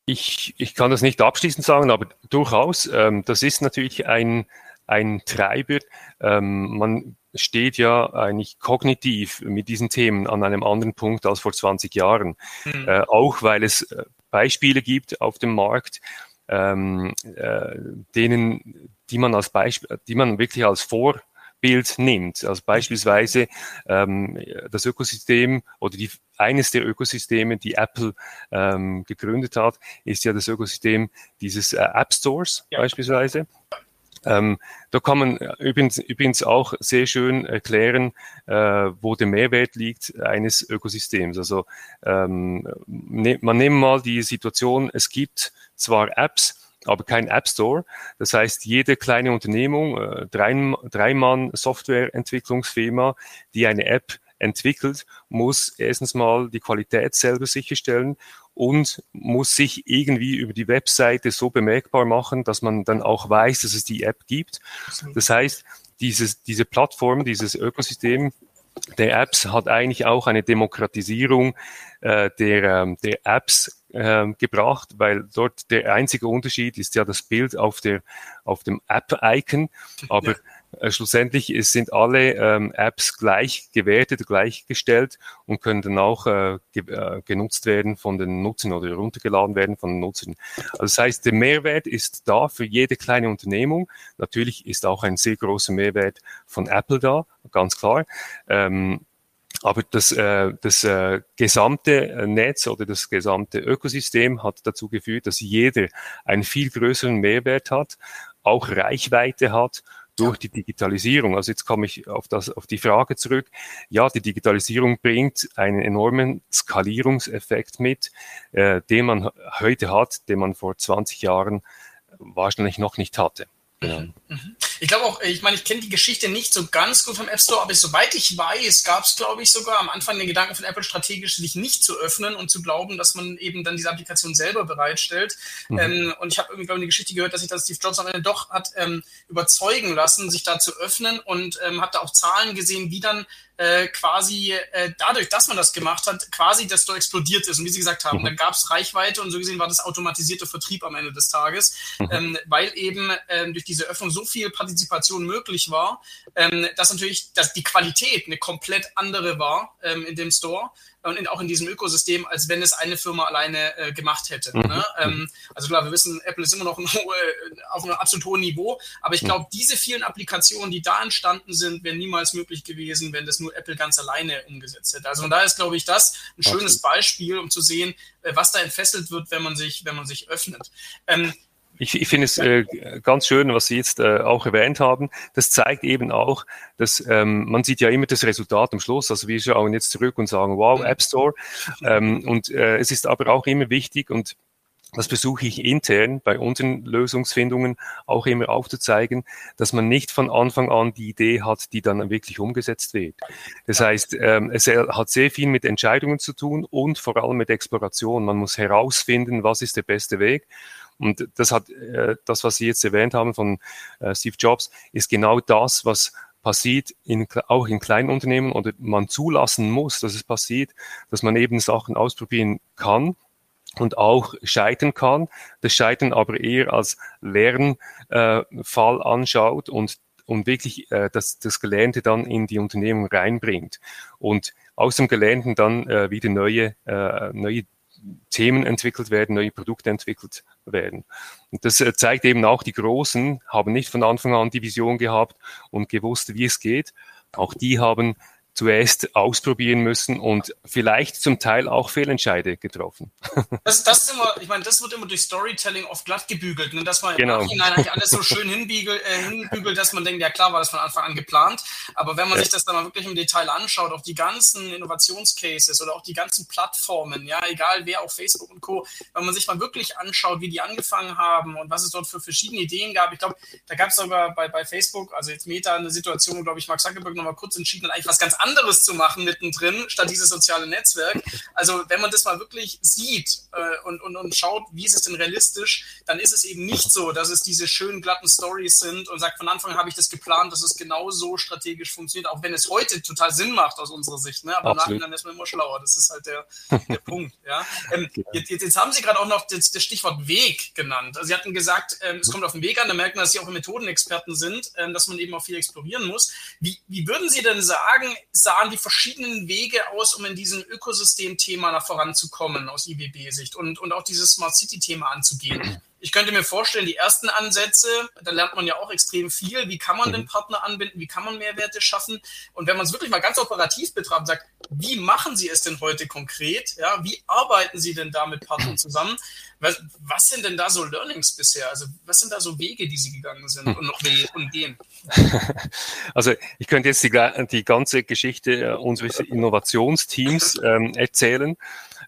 S3: Ich, ich kann das nicht abschließend sagen, aber durchaus, ähm, das ist natürlich ein, ein Treiber. Ähm, man steht ja eigentlich kognitiv mit diesen Themen an einem anderen Punkt als vor 20 Jahren. Mhm. Äh, auch weil es äh, Beispiele gibt auf dem Markt, ähm, äh, denen, die man als Beispiel, die man wirklich als Vor Bild nimmt. Also beispielsweise ähm, das Ökosystem oder die, eines der Ökosysteme, die Apple ähm, gegründet hat, ist ja das Ökosystem dieses äh, App Stores ja. beispielsweise. Ähm, da kann man übrigens, übrigens auch sehr schön erklären, äh, wo der Mehrwert liegt eines Ökosystems. Also ähm, ne, man nehmen mal die Situation, es gibt zwar Apps, aber kein App Store. Das heißt, jede kleine Unternehmung, äh, drei, drei Mann Softwareentwicklungsfirma, die eine App entwickelt, muss erstens mal die Qualität selber sicherstellen und muss sich irgendwie über die Webseite so bemerkbar machen, dass man dann auch weiß, dass es die App gibt. Das heißt, dieses, diese Plattform, dieses Ökosystem der Apps hat eigentlich auch eine Demokratisierung äh, der, ähm, der Apps äh, gebracht, weil dort der einzige Unterschied ist ja das Bild auf, der, auf dem App-Icon, aber ja. Äh, schlussendlich sind alle ähm, Apps gleich gewertet, gleichgestellt und können dann auch äh, ge äh, genutzt werden von den Nutzern oder runtergeladen werden von den Nutzern. Also das heißt, der Mehrwert ist da für jede kleine Unternehmung. Natürlich ist auch ein sehr großer Mehrwert von Apple da, ganz klar. Ähm, aber das, äh, das äh, gesamte äh, Netz oder das gesamte Ökosystem hat dazu geführt, dass jeder einen viel größeren Mehrwert hat, auch Reichweite hat durch die Digitalisierung. Also jetzt komme ich auf, das, auf die Frage zurück. Ja, die Digitalisierung bringt einen enormen Skalierungseffekt mit, äh, den man heute hat, den man vor 20 Jahren wahrscheinlich noch nicht hatte.
S2: Genau. Mhm. Ich glaube auch, ich meine, ich kenne die Geschichte nicht so ganz gut vom App Store, aber soweit ich weiß, gab es, glaube ich, sogar am Anfang den Gedanken von Apple strategisch, sich nicht zu öffnen und zu glauben, dass man eben dann diese Applikation selber bereitstellt. Mhm. Ähm, und ich habe irgendwie eine Geschichte gehört, dass sich das Steve Jobs am Ende doch hat ähm, überzeugen lassen, sich da zu öffnen und ähm, habe da auch Zahlen gesehen, wie dann äh, quasi äh, dadurch, dass man das gemacht hat, quasi das Store explodiert ist. Und wie Sie gesagt haben, mhm. dann gab es Reichweite und so gesehen war das automatisierte Vertrieb am Ende des Tages, mhm. ähm, weil eben ähm, durch diese Öffnung so viel Partizipation möglich war, ähm, dass natürlich dass die Qualität eine komplett andere war ähm, in dem Store und in, auch in diesem Ökosystem, als wenn es eine Firma alleine äh, gemacht hätte. Mhm. Ne? Ähm, also klar, wir wissen, Apple ist immer noch ein hohe, auf einem absolut hohen Niveau, aber ich glaube, diese vielen Applikationen, die da entstanden sind, wären niemals möglich gewesen, wenn das nur Apple ganz alleine umgesetzt hätte. Also von daher ist, glaube ich, das ein schönes Beispiel, um zu sehen, äh, was da entfesselt wird, wenn man sich, wenn man sich öffnet. Ähm,
S3: ich, ich finde es äh, ganz schön, was Sie jetzt äh, auch erwähnt haben. Das zeigt eben auch, dass ähm, man sieht ja immer das Resultat am Schluss. Also wir schauen jetzt zurück und sagen, wow, App Store. Ähm, und äh, es ist aber auch immer wichtig und das versuche ich intern bei unseren Lösungsfindungen auch immer aufzuzeigen, dass man nicht von Anfang an die Idee hat, die dann wirklich umgesetzt wird. Das heißt, ähm, es hat sehr viel mit Entscheidungen zu tun und vor allem mit Exploration. Man muss herausfinden, was ist der beste Weg. Und das hat, äh, das, was Sie jetzt erwähnt haben von äh, Steve Jobs, ist genau das, was passiert in, auch in kleinen Unternehmen oder man zulassen muss, dass es passiert, dass man eben Sachen ausprobieren kann und auch scheitern kann, das Scheitern aber eher als Lernfall äh, anschaut und, und wirklich äh, das, das Gelernte dann in die Unternehmung reinbringt. Und aus dem Gelernten dann äh, wieder neue, äh, neue Themen entwickelt werden, neue Produkte entwickelt werden. Und das äh, zeigt eben auch, die Großen haben nicht von Anfang an die Vision gehabt und gewusst, wie es geht. Auch die haben zuerst ausprobieren müssen und vielleicht zum Teil auch Fehlentscheide getroffen.
S2: Das, das ist immer, ich meine, das wird immer durch Storytelling oft glatt gebügelt, ne? dass man genau. im Nachhinein eigentlich alles so schön hinbügelt, äh, hinbügelt, dass man denkt, ja klar war das von Anfang an geplant, aber wenn man ja. sich das dann mal wirklich im Detail anschaut, auch die ganzen Innovationscases oder auch die ganzen Plattformen, ja, egal wer, auch Facebook und Co., wenn man sich mal wirklich anschaut, wie die angefangen haben und was es dort für verschiedene Ideen gab, ich glaube, da gab es sogar bei, bei Facebook, also jetzt Meta, eine Situation, wo, glaube ich, Mark Zuckerberg nochmal kurz entschieden hat, eigentlich was ganz anderes anderes zu machen mittendrin, statt dieses soziale Netzwerk. Also wenn man das mal wirklich sieht äh, und, und, und schaut, wie ist es denn realistisch, dann ist es eben nicht so, dass es diese schönen glatten Stories sind und sagt, von Anfang an habe ich das geplant, dass es genau so strategisch funktioniert, auch wenn es heute total Sinn macht aus unserer Sicht. Ne? Aber Absolut. Nachhinein ist man immer schlauer. Das ist halt der, der Punkt. Ja? Ähm, jetzt, jetzt, haben Sie gerade auch noch das, das, Stichwort Weg genannt. Also Sie hatten gesagt, ähm, es kommt auf den Weg an, da merkt man, dass Sie auch Methodenexperten sind, ähm, dass man eben auch viel explorieren muss. Wie, wie würden Sie denn sagen, sahen die verschiedenen Wege aus, um in diesem Ökosystem-Thema nach voranzukommen aus IBB-Sicht und, und auch dieses Smart City-Thema anzugehen? Ich könnte mir vorstellen, die ersten Ansätze, da lernt man ja auch extrem viel. Wie kann man den mhm. Partner anbinden? Wie kann man Mehrwerte schaffen? Und wenn man es wirklich mal ganz operativ betrachtet, sagt, wie machen Sie es denn heute konkret? Ja, wie arbeiten Sie denn da mit Partnern zusammen? Was, was sind denn da so Learnings bisher? Also, was sind da so Wege, die Sie gegangen sind und noch und gehen?
S3: Also, ich könnte jetzt die, die ganze Geschichte äh, unseres Innovationsteams ähm, erzählen.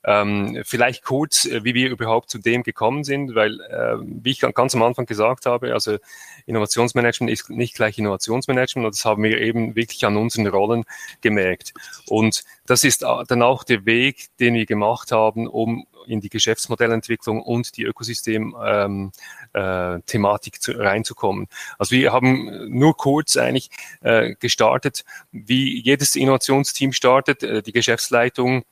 S3: Ähm, vielleicht kurz, äh, wie wir überhaupt zu dem gekommen sind, weil, äh, wie ich ganz am Anfang gesagt habe, also Innovationsmanagement ist nicht gleich Innovationsmanagement und das haben wir eben wirklich an unseren Rollen gemerkt. Und das ist dann auch der Weg, den wir gemacht haben, um in die Geschäftsmodellentwicklung und die Ökosystem-Thematik ähm, äh, reinzukommen. Also wir haben nur kurz eigentlich äh, gestartet, wie jedes Innovationsteam startet, äh, die Geschäftsleitung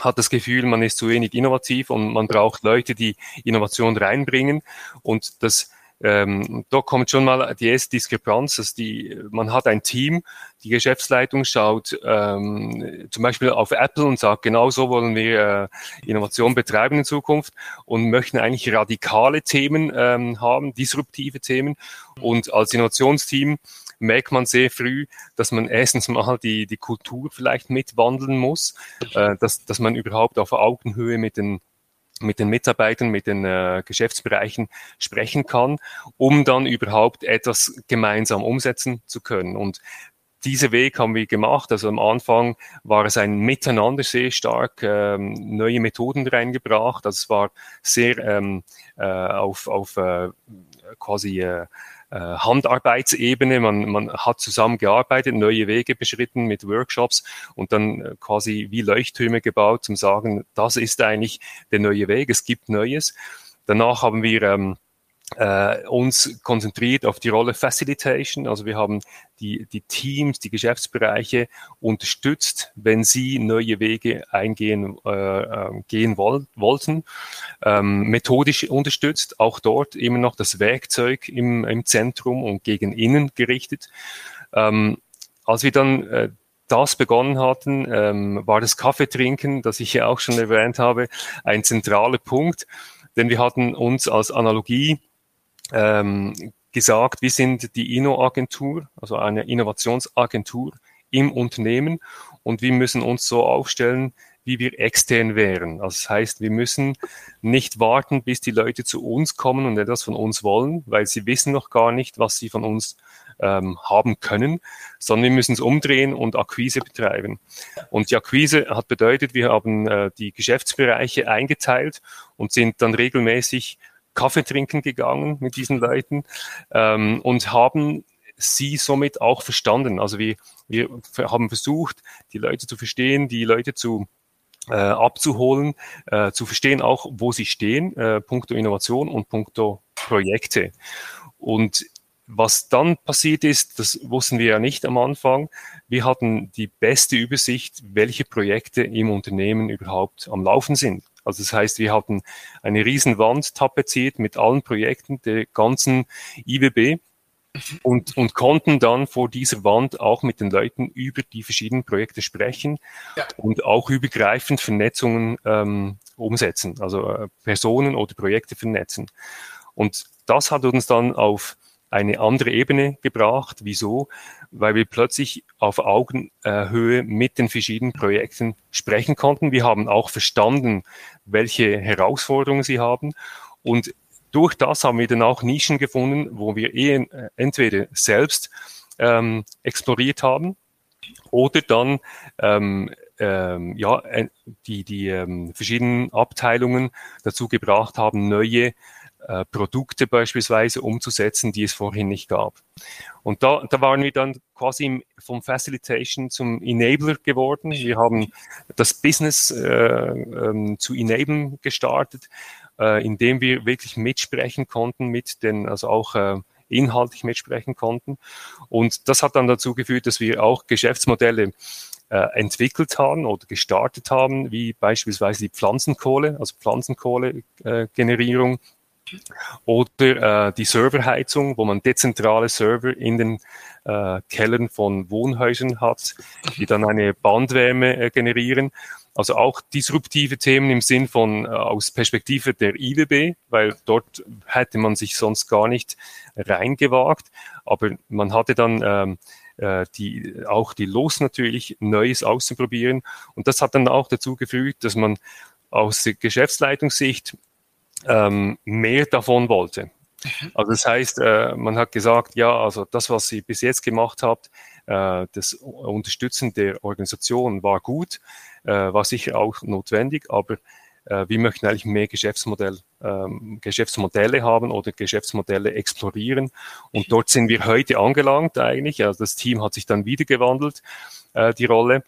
S3: hat das Gefühl, man ist zu wenig innovativ und man braucht Leute, die Innovation reinbringen. Und das ähm, da kommt schon mal die erste Diskrepanz, dass die, man hat ein Team, die Geschäftsleitung schaut ähm, zum Beispiel auf Apple und sagt, genau so wollen wir äh, Innovation betreiben in Zukunft und möchten eigentlich radikale Themen ähm, haben, disruptive Themen. Und als Innovationsteam merkt man sehr früh, dass man erstens mal die, die Kultur vielleicht mitwandeln muss, äh, dass, dass man überhaupt auf Augenhöhe mit den mit den Mitarbeitern, mit den äh, Geschäftsbereichen sprechen kann, um dann überhaupt etwas gemeinsam umsetzen zu können. Und diese Weg haben wir gemacht. Also am Anfang war es ein Miteinander sehr stark, ähm, neue Methoden reingebracht. Also es war sehr ähm, äh, auf, auf äh, quasi äh, Handarbeitsebene. Man, man hat zusammengearbeitet, neue Wege beschritten mit Workshops und dann äh, quasi wie Leuchttürme gebaut, zum sagen, das ist eigentlich der neue Weg, es gibt Neues. Danach haben wir ähm, äh, uns konzentriert auf die Rolle Facilitation. Also wir haben die, die Teams, die Geschäftsbereiche unterstützt, wenn sie neue Wege eingehen äh, äh, gehen woll wollten. Ähm, methodisch unterstützt, auch dort immer noch das Werkzeug im, im Zentrum und gegen innen gerichtet. Ähm, als wir dann äh, das begonnen hatten, ähm, war das Kaffeetrinken, das ich ja auch schon erwähnt habe, ein zentraler Punkt, denn wir hatten uns als Analogie ähm, gesagt, wir sind die Inno-Agentur, also eine Innovationsagentur im Unternehmen und wir müssen uns so aufstellen, wie wir extern wären. Also das heißt, wir müssen nicht warten, bis die Leute zu uns kommen und etwas von uns wollen, weil sie wissen noch gar nicht, was sie von uns ähm, haben können, sondern wir müssen es umdrehen und Akquise betreiben. Und die Akquise hat bedeutet, wir haben äh, die Geschäftsbereiche eingeteilt und sind dann regelmäßig Kaffee trinken gegangen mit diesen Leuten ähm, und haben sie somit auch verstanden. Also wir, wir haben versucht, die Leute zu verstehen, die Leute zu äh, abzuholen, äh, zu verstehen auch, wo sie stehen, äh, punkto Innovation und punkto Projekte. Und was dann passiert ist, das wussten wir ja nicht am Anfang. Wir hatten die beste Übersicht, welche Projekte im Unternehmen überhaupt am Laufen sind. Also das heißt, wir hatten eine riesen Wand tapeziert mit allen Projekten der ganzen IWB und, und konnten dann vor dieser Wand auch mit den Leuten über die verschiedenen Projekte sprechen ja. und auch übergreifend Vernetzungen ähm, umsetzen, also äh, Personen oder Projekte vernetzen. Und das hat uns dann auf eine andere Ebene gebracht. Wieso? Weil wir plötzlich auf Augenhöhe mit den verschiedenen Projekten sprechen konnten. Wir haben auch verstanden, welche Herausforderungen sie haben. Und durch das haben wir dann auch Nischen gefunden, wo wir eh entweder selbst ähm, exploriert haben oder dann ähm, ähm, ja, die, die ähm, verschiedenen Abteilungen dazu gebracht haben, neue äh, Produkte beispielsweise umzusetzen, die es vorhin nicht gab. Und da, da waren wir dann quasi vom Facilitation zum Enabler geworden. Wir haben das Business äh, ähm, zu enablen gestartet, äh, indem wir wirklich mitsprechen konnten mit den, also auch äh, inhaltlich mitsprechen konnten. Und das hat dann dazu geführt, dass wir auch Geschäftsmodelle äh, entwickelt haben oder gestartet haben, wie beispielsweise die Pflanzenkohle, also Pflanzenkohle-Generierung oder äh, die Serverheizung, wo man dezentrale Server in den äh, Kellern von Wohnhäusern hat, die dann eine Bandwärme äh, generieren. Also auch disruptive Themen im Sinn von äh, aus Perspektive der IWB, weil dort hätte man sich sonst gar nicht reingewagt. Aber man hatte dann ähm, äh, die, auch die Los natürlich, Neues auszuprobieren. Und das hat dann auch dazu geführt, dass man aus Geschäftsleitungssicht ähm, mehr davon wollte. Mhm. Also das heißt, äh, man hat gesagt, ja, also das, was ihr bis jetzt gemacht habt, äh, das Unterstützen der Organisation war gut, äh, war sicher auch notwendig, aber äh, wir möchten eigentlich mehr Geschäftsmodell, ähm, Geschäftsmodelle haben oder Geschäftsmodelle explorieren. Und dort sind wir heute angelangt eigentlich. Also das Team hat sich dann wieder gewandelt, äh, die Rolle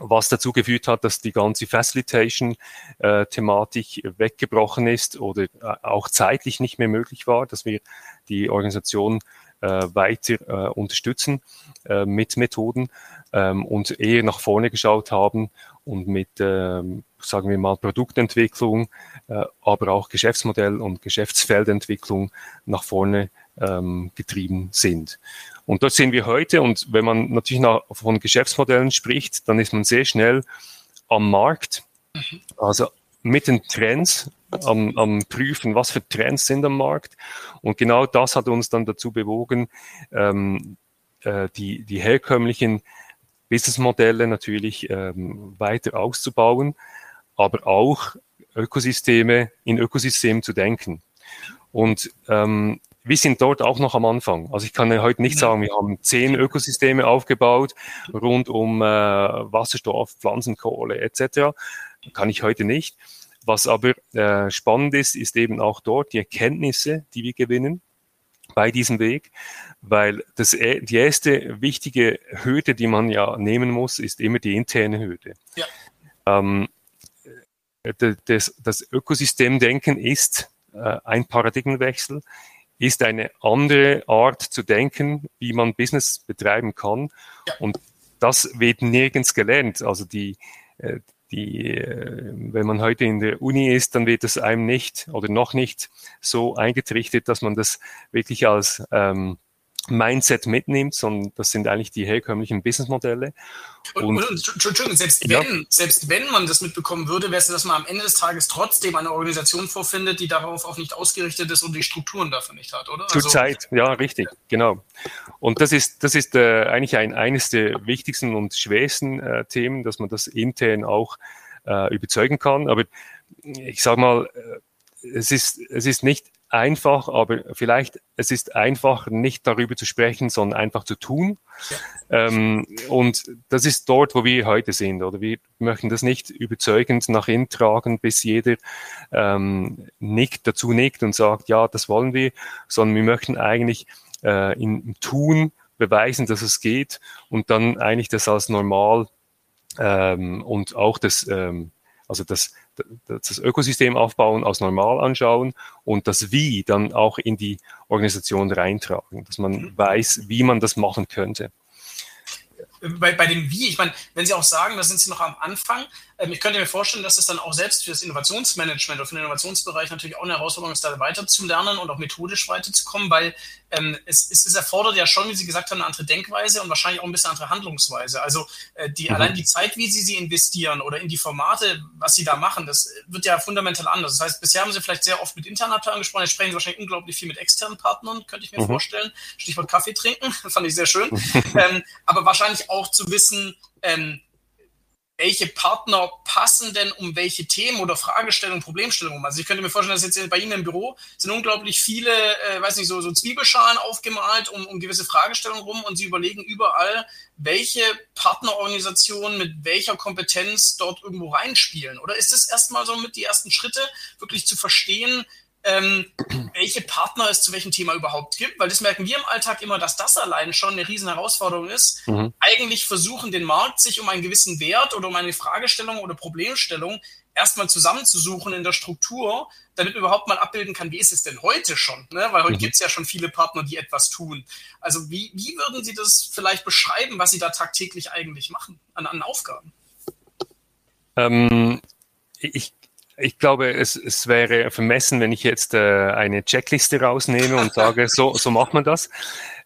S3: was dazu geführt hat, dass die ganze Facilitation-Thematik äh, weggebrochen ist oder äh, auch zeitlich nicht mehr möglich war, dass wir die Organisation äh, weiter äh, unterstützen äh, mit Methoden ähm, und eher nach vorne geschaut haben und mit, ähm, sagen wir mal, Produktentwicklung, äh, aber auch Geschäftsmodell und Geschäftsfeldentwicklung nach vorne ähm, getrieben sind. Und dort sehen wir heute, und wenn man natürlich nach, von Geschäftsmodellen spricht, dann ist man sehr schnell am Markt, also mit den Trends am, am Prüfen, was für Trends sind am Markt. Und genau das hat uns dann dazu bewogen, ähm, äh, die, die herkömmlichen Businessmodelle natürlich ähm, weiter auszubauen, aber auch Ökosysteme in Ökosystemen zu denken. Und ähm, wir sind dort auch noch am Anfang. Also ich kann ja heute nicht sagen, wir haben zehn Ökosysteme aufgebaut rund um äh, Wasserstoff, Pflanzenkohle etc. Kann ich heute nicht. Was aber äh, spannend ist, ist eben auch dort die Erkenntnisse, die wir gewinnen bei diesem Weg, weil das, e, die erste wichtige Hürde, die man ja nehmen muss, ist immer die interne Hürde. Ja. Ähm, das, das Ökosystemdenken ist äh, ein Paradigmenwechsel, ist eine andere Art zu denken, wie man Business betreiben kann. Und das wird nirgends gelernt. Also die, äh, die, äh, wenn man heute in der Uni ist, dann wird es einem nicht oder noch nicht so eingetrichtert, dass man das wirklich als ähm, Mindset mitnimmt, sondern das sind eigentlich die herkömmlichen Businessmodelle.
S2: Und, und, und Entschuldigung, selbst ja. wenn, selbst wenn man das mitbekommen würde, wäre es, dass man am Ende des Tages trotzdem eine Organisation vorfindet, die darauf auch nicht ausgerichtet ist und die Strukturen dafür nicht hat, oder?
S3: Zurzeit, also, ja, richtig, ja. genau. Und das ist, das ist äh, eigentlich ein, eines der wichtigsten und schwersten äh, Themen, dass man das intern auch äh, überzeugen kann. Aber ich sage mal, äh, es ist, es ist nicht einfach, aber vielleicht es ist einfach, nicht darüber zu sprechen, sondern einfach zu tun. Ähm, und das ist dort, wo wir heute sind. Oder wir möchten das nicht überzeugend nach innen tragen, bis jeder ähm, nickt, dazu nickt und sagt, ja, das wollen wir, sondern wir möchten eigentlich äh, im Tun beweisen, dass es geht und dann eigentlich das als normal ähm, und auch das, ähm, also das das Ökosystem aufbauen, als normal anschauen und das Wie dann auch in die Organisation reintragen, dass man mhm. weiß, wie man das machen könnte
S2: bei, bei dem Wie, ich meine, wenn Sie auch sagen, da sind Sie noch am Anfang, ich könnte mir vorstellen, dass es dann auch selbst für das Innovationsmanagement oder für den Innovationsbereich natürlich auch eine Herausforderung ist, da weiterzulernen und auch methodisch weiterzukommen, weil ähm, es, es, es erfordert ja schon, wie Sie gesagt haben, eine andere Denkweise und wahrscheinlich auch ein bisschen andere Handlungsweise. Also äh, die, mhm. allein die Zeit, wie Sie sie investieren oder in die Formate, was Sie da machen, das wird ja fundamental anders. Das heißt, bisher haben Sie vielleicht sehr oft mit internen Abteilungen gesprochen, jetzt sprechen Sie wahrscheinlich unglaublich viel mit externen Partnern, könnte ich mir mhm. vorstellen. Stichwort Kaffee trinken, fand ich sehr schön. ähm, aber wahrscheinlich auch zu wissen, ähm, welche Partner passen denn um welche Themen oder Fragestellungen, Problemstellungen. Also ich könnte mir vorstellen, dass jetzt bei Ihnen im Büro sind unglaublich viele, äh, weiß nicht, so, so Zwiebelschalen aufgemalt um, um gewisse Fragestellungen rum und Sie überlegen überall, welche Partnerorganisationen mit welcher Kompetenz dort irgendwo reinspielen. Oder ist es erstmal so mit die ersten Schritte, wirklich zu verstehen, ähm, welche Partner es zu welchem Thema überhaupt gibt, weil das merken wir im Alltag immer, dass das allein schon eine riesen Herausforderung ist. Mhm. Eigentlich versuchen den Markt sich um einen gewissen Wert oder um eine Fragestellung oder Problemstellung erstmal zusammenzusuchen in der Struktur, damit man überhaupt mal abbilden kann, wie ist es denn heute schon? Ne? Weil heute mhm. gibt es ja schon viele Partner, die etwas tun. Also wie, wie würden Sie das vielleicht beschreiben, was Sie da tagtäglich eigentlich machen an, an Aufgaben?
S3: Ähm, ich ich glaube, es, es wäre vermessen, wenn ich jetzt äh, eine Checkliste rausnehme und sage, so, so macht man das.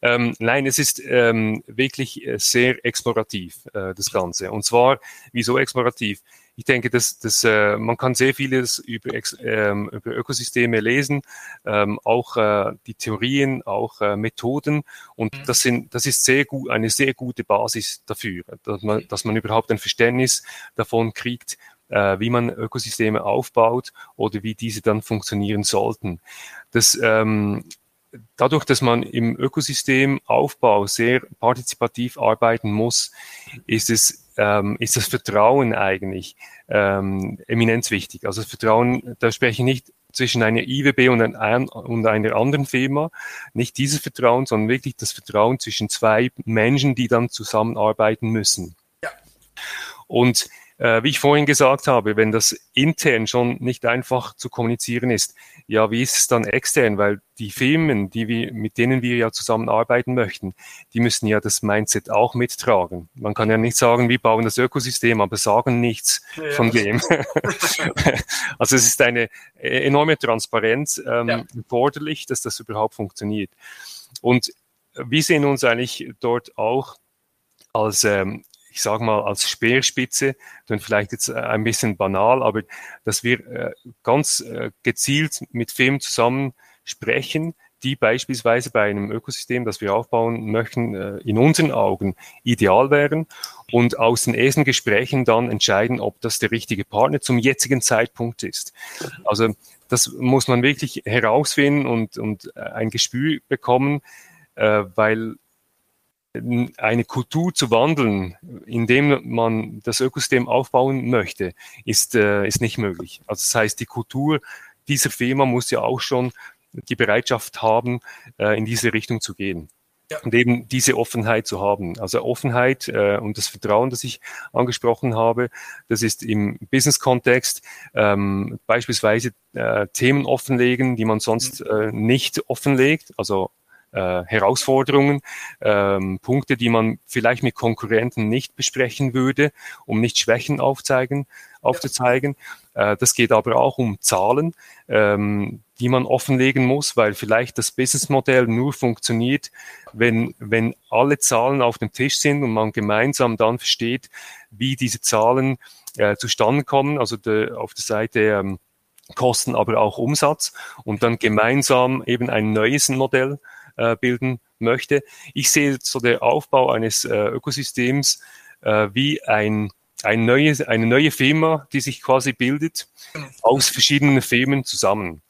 S3: Ähm, nein, es ist ähm, wirklich äh, sehr explorativ, äh, das Ganze. Und zwar, wieso explorativ? Ich denke, dass, dass äh, man kann sehr vieles über, ähm, über Ökosysteme lesen, ähm, auch äh, die Theorien, auch äh, Methoden. Und mhm. das, sind, das ist sehr gut, eine sehr gute Basis dafür, dass man, dass man überhaupt ein Verständnis davon kriegt, wie man Ökosysteme aufbaut oder wie diese dann funktionieren sollten. Das, ähm, dadurch, dass man im Ökosystemaufbau sehr partizipativ arbeiten muss, ist es ähm, ist das Vertrauen eigentlich ähm, eminenz wichtig. Also das Vertrauen, da spreche ich nicht zwischen einer IWB und, ein, und einer anderen Firma, nicht dieses Vertrauen, sondern wirklich das Vertrauen zwischen zwei Menschen, die dann zusammenarbeiten müssen. Ja. Und äh, wie ich vorhin gesagt habe, wenn das intern schon nicht einfach zu kommunizieren ist, ja, wie ist es dann extern? Weil die Firmen, die wir, mit denen wir ja zusammenarbeiten möchten, die müssen ja das Mindset auch mittragen. Man kann ja nicht sagen, wir bauen das Ökosystem, aber sagen nichts ja, von dem. also es ist eine enorme Transparenz ähm, ja. erforderlich, dass das überhaupt funktioniert. Und wir sehen uns eigentlich dort auch als ähm, ich sage mal, als Speerspitze, dann vielleicht jetzt äh, ein bisschen banal, aber dass wir äh, ganz äh, gezielt mit Firmen zusammen sprechen, die beispielsweise bei einem Ökosystem, das wir aufbauen möchten, in unseren Augen ideal wären und aus den ersten Gesprächen dann entscheiden, ob das der richtige Partner zum jetzigen Zeitpunkt ist. Also das muss man wirklich herausfinden und, und ein Gespür bekommen, weil eine Kultur zu wandeln, indem man das Ökosystem aufbauen möchte, ist, äh, ist nicht möglich. Also das heißt, die Kultur dieser Firma muss ja auch schon die Bereitschaft haben, äh, in diese Richtung zu gehen. Ja. Und eben diese Offenheit zu haben. Also Offenheit äh, und das Vertrauen, das ich angesprochen habe, das ist im Business-Kontext ähm, beispielsweise äh, Themen offenlegen, die man sonst mhm. äh, nicht offenlegt. Also äh, Herausforderungen, ähm, Punkte, die man vielleicht mit Konkurrenten nicht besprechen würde, um nicht Schwächen aufzeigen, aufzuzeigen. Äh, das geht aber auch um Zahlen, ähm, die man offenlegen muss, weil vielleicht das Businessmodell nur funktioniert, wenn, wenn alle Zahlen auf dem Tisch sind und man gemeinsam dann versteht, wie diese Zahlen äh, zustande kommen. Also de, auf der Seite ähm, Kosten, aber auch Umsatz und dann gemeinsam eben ein neues Modell äh, bilden möchte. Ich sehe so der Aufbau eines äh, Ökosystems äh, wie ein, ein neues, eine neue Firma, die sich quasi bildet aus verschiedenen Firmen zusammen.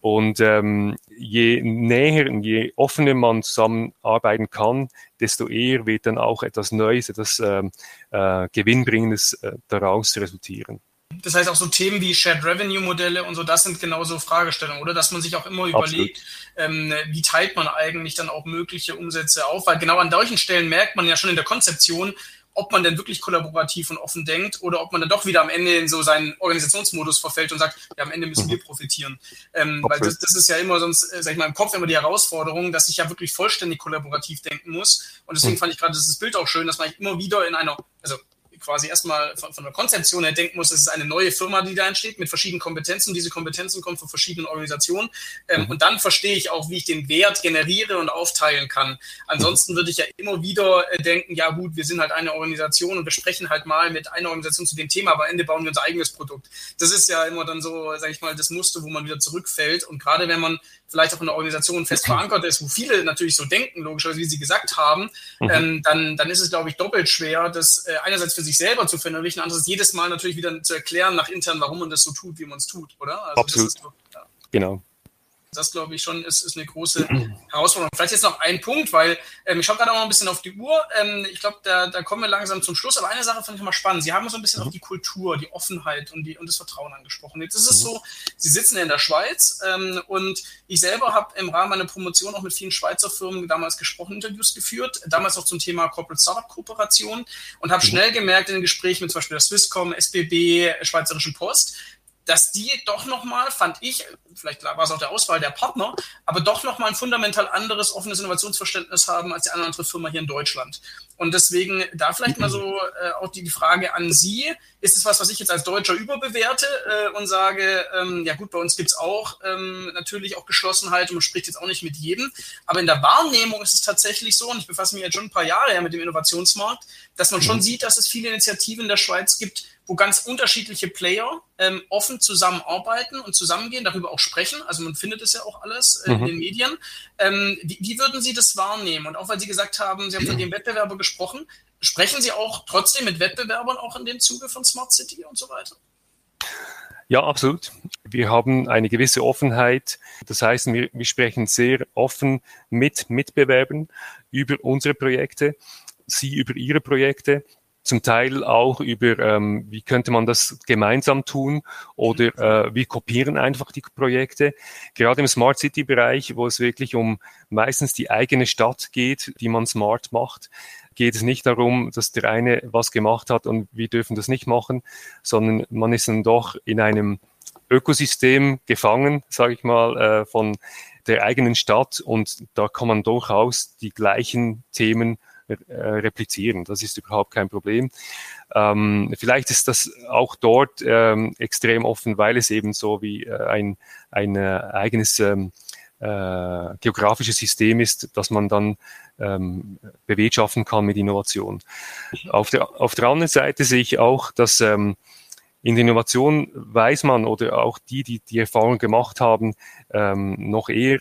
S3: Und ähm, je näher und je offener man zusammenarbeiten kann, desto eher wird dann auch etwas Neues, etwas ähm, äh, Gewinnbringendes äh, daraus resultieren.
S2: Das heißt auch so Themen wie Shared Revenue Modelle und so, das sind genauso Fragestellungen, oder? Dass man sich auch immer überlegt, ähm, wie teilt man eigentlich dann auch mögliche Umsätze auf? Weil genau an solchen Stellen merkt man ja schon in der Konzeption, ob man denn wirklich kollaborativ und offen denkt oder ob man dann doch wieder am Ende in so seinen Organisationsmodus verfällt und sagt, ja, am Ende müssen wir mhm. profitieren. Ähm, weil das, das, ist ja immer sonst, äh, sag ich mal, im Kopf immer die Herausforderung, dass ich ja wirklich vollständig kollaborativ denken muss. Und deswegen mhm. fand ich gerade dieses Bild auch schön, dass man immer wieder in einer, also quasi erstmal von, von der Konzeption her denken muss, es ist eine neue Firma, die da entsteht mit verschiedenen Kompetenzen. Diese Kompetenzen kommen von verschiedenen Organisationen. Ähm, mhm. Und dann verstehe ich auch, wie ich den Wert generiere und aufteilen kann. Ansonsten würde ich ja immer wieder äh, denken, ja gut, wir sind halt eine Organisation und wir sprechen halt mal mit einer Organisation zu dem Thema, aber am Ende bauen wir unser eigenes Produkt. Das ist ja immer dann so, sage ich mal, das Muster, wo man wieder zurückfällt. Und gerade wenn man vielleicht auch in der Organisation fest verankert ist, wo viele natürlich so denken, logischerweise, wie Sie gesagt haben, mhm. ähm, dann, dann ist es, glaube ich, doppelt schwer, das äh, einerseits für sich selber zu verinnerlichen, andererseits jedes Mal natürlich wieder zu erklären nach intern, warum man das so tut, wie man es tut, oder?
S3: Also Absolut. So, ja. Genau
S2: das glaube ich schon ist, ist eine große Herausforderung. Vielleicht jetzt noch ein Punkt, weil ähm, ich schaue gerade auch mal ein bisschen auf die Uhr. Ähm, ich glaube, da, da kommen wir langsam zum Schluss. Aber eine Sache fand ich mal spannend. Sie haben so ein bisschen mhm. auf die Kultur, die Offenheit und, die, und das Vertrauen angesprochen. Jetzt ist es mhm. so, Sie sitzen in der Schweiz ähm, und ich selber habe im Rahmen meiner Promotion auch mit vielen Schweizer Firmen damals gesprochen, Interviews geführt, damals auch zum Thema Corporate Startup Kooperation und habe mhm. schnell gemerkt in den Gesprächen mit zum Beispiel der Swisscom, SBB, Schweizerischen Post, dass die doch nochmal, fand ich, vielleicht war es auch der Auswahl der Partner, aber doch nochmal ein fundamental anderes offenes Innovationsverständnis haben als die eine oder andere Firma hier in Deutschland. Und deswegen da vielleicht mal so äh, auch die, die Frage an Sie, ist es was, was ich jetzt als Deutscher überbewerte äh, und sage, ähm, ja gut, bei uns gibt's auch ähm, natürlich auch Geschlossenheit und man spricht jetzt auch nicht mit jedem, aber in der Wahrnehmung ist es tatsächlich so, und ich befasse mich jetzt schon ein paar Jahre her mit dem Innovationsmarkt, dass man schon mhm. sieht, dass es viele Initiativen in der Schweiz gibt, wo ganz unterschiedliche Player ähm, offen zusammenarbeiten und zusammengehen, darüber auch sprechen. Also man findet es ja auch alles äh, mhm. in den Medien. Ähm, wie, wie, würden Sie das wahrnehmen? Und auch weil Sie gesagt haben, Sie haben von dem Wettbewerber gesprochen, sprechen Sie auch trotzdem mit Wettbewerbern auch in dem Zuge von Smart City und so weiter?
S3: Ja, absolut. Wir haben eine gewisse Offenheit. Das heißt, wir, wir sprechen sehr offen mit Mitbewerbern über unsere Projekte, sie über ihre Projekte zum Teil auch über, ähm, wie könnte man das gemeinsam tun oder äh, wir kopieren einfach die Projekte. Gerade im Smart City Bereich, wo es wirklich um meistens die eigene Stadt geht, die man smart macht, geht es nicht darum, dass der eine was gemacht hat und wir dürfen das nicht machen, sondern man ist dann doch in einem Ökosystem gefangen, sage ich mal, äh, von der eigenen Stadt und da kann man durchaus die gleichen Themen replizieren. Das ist überhaupt kein Problem. Ähm, vielleicht ist das auch dort ähm, extrem offen, weil es eben so wie äh, ein, ein äh, eigenes ähm, äh, geografisches System ist, dass man dann ähm, bewirtschaften kann mit Innovation. Auf der, auf der anderen Seite sehe ich auch, dass ähm, in der Innovation weiß man oder auch die, die die Erfahrung gemacht haben, ähm, noch eher,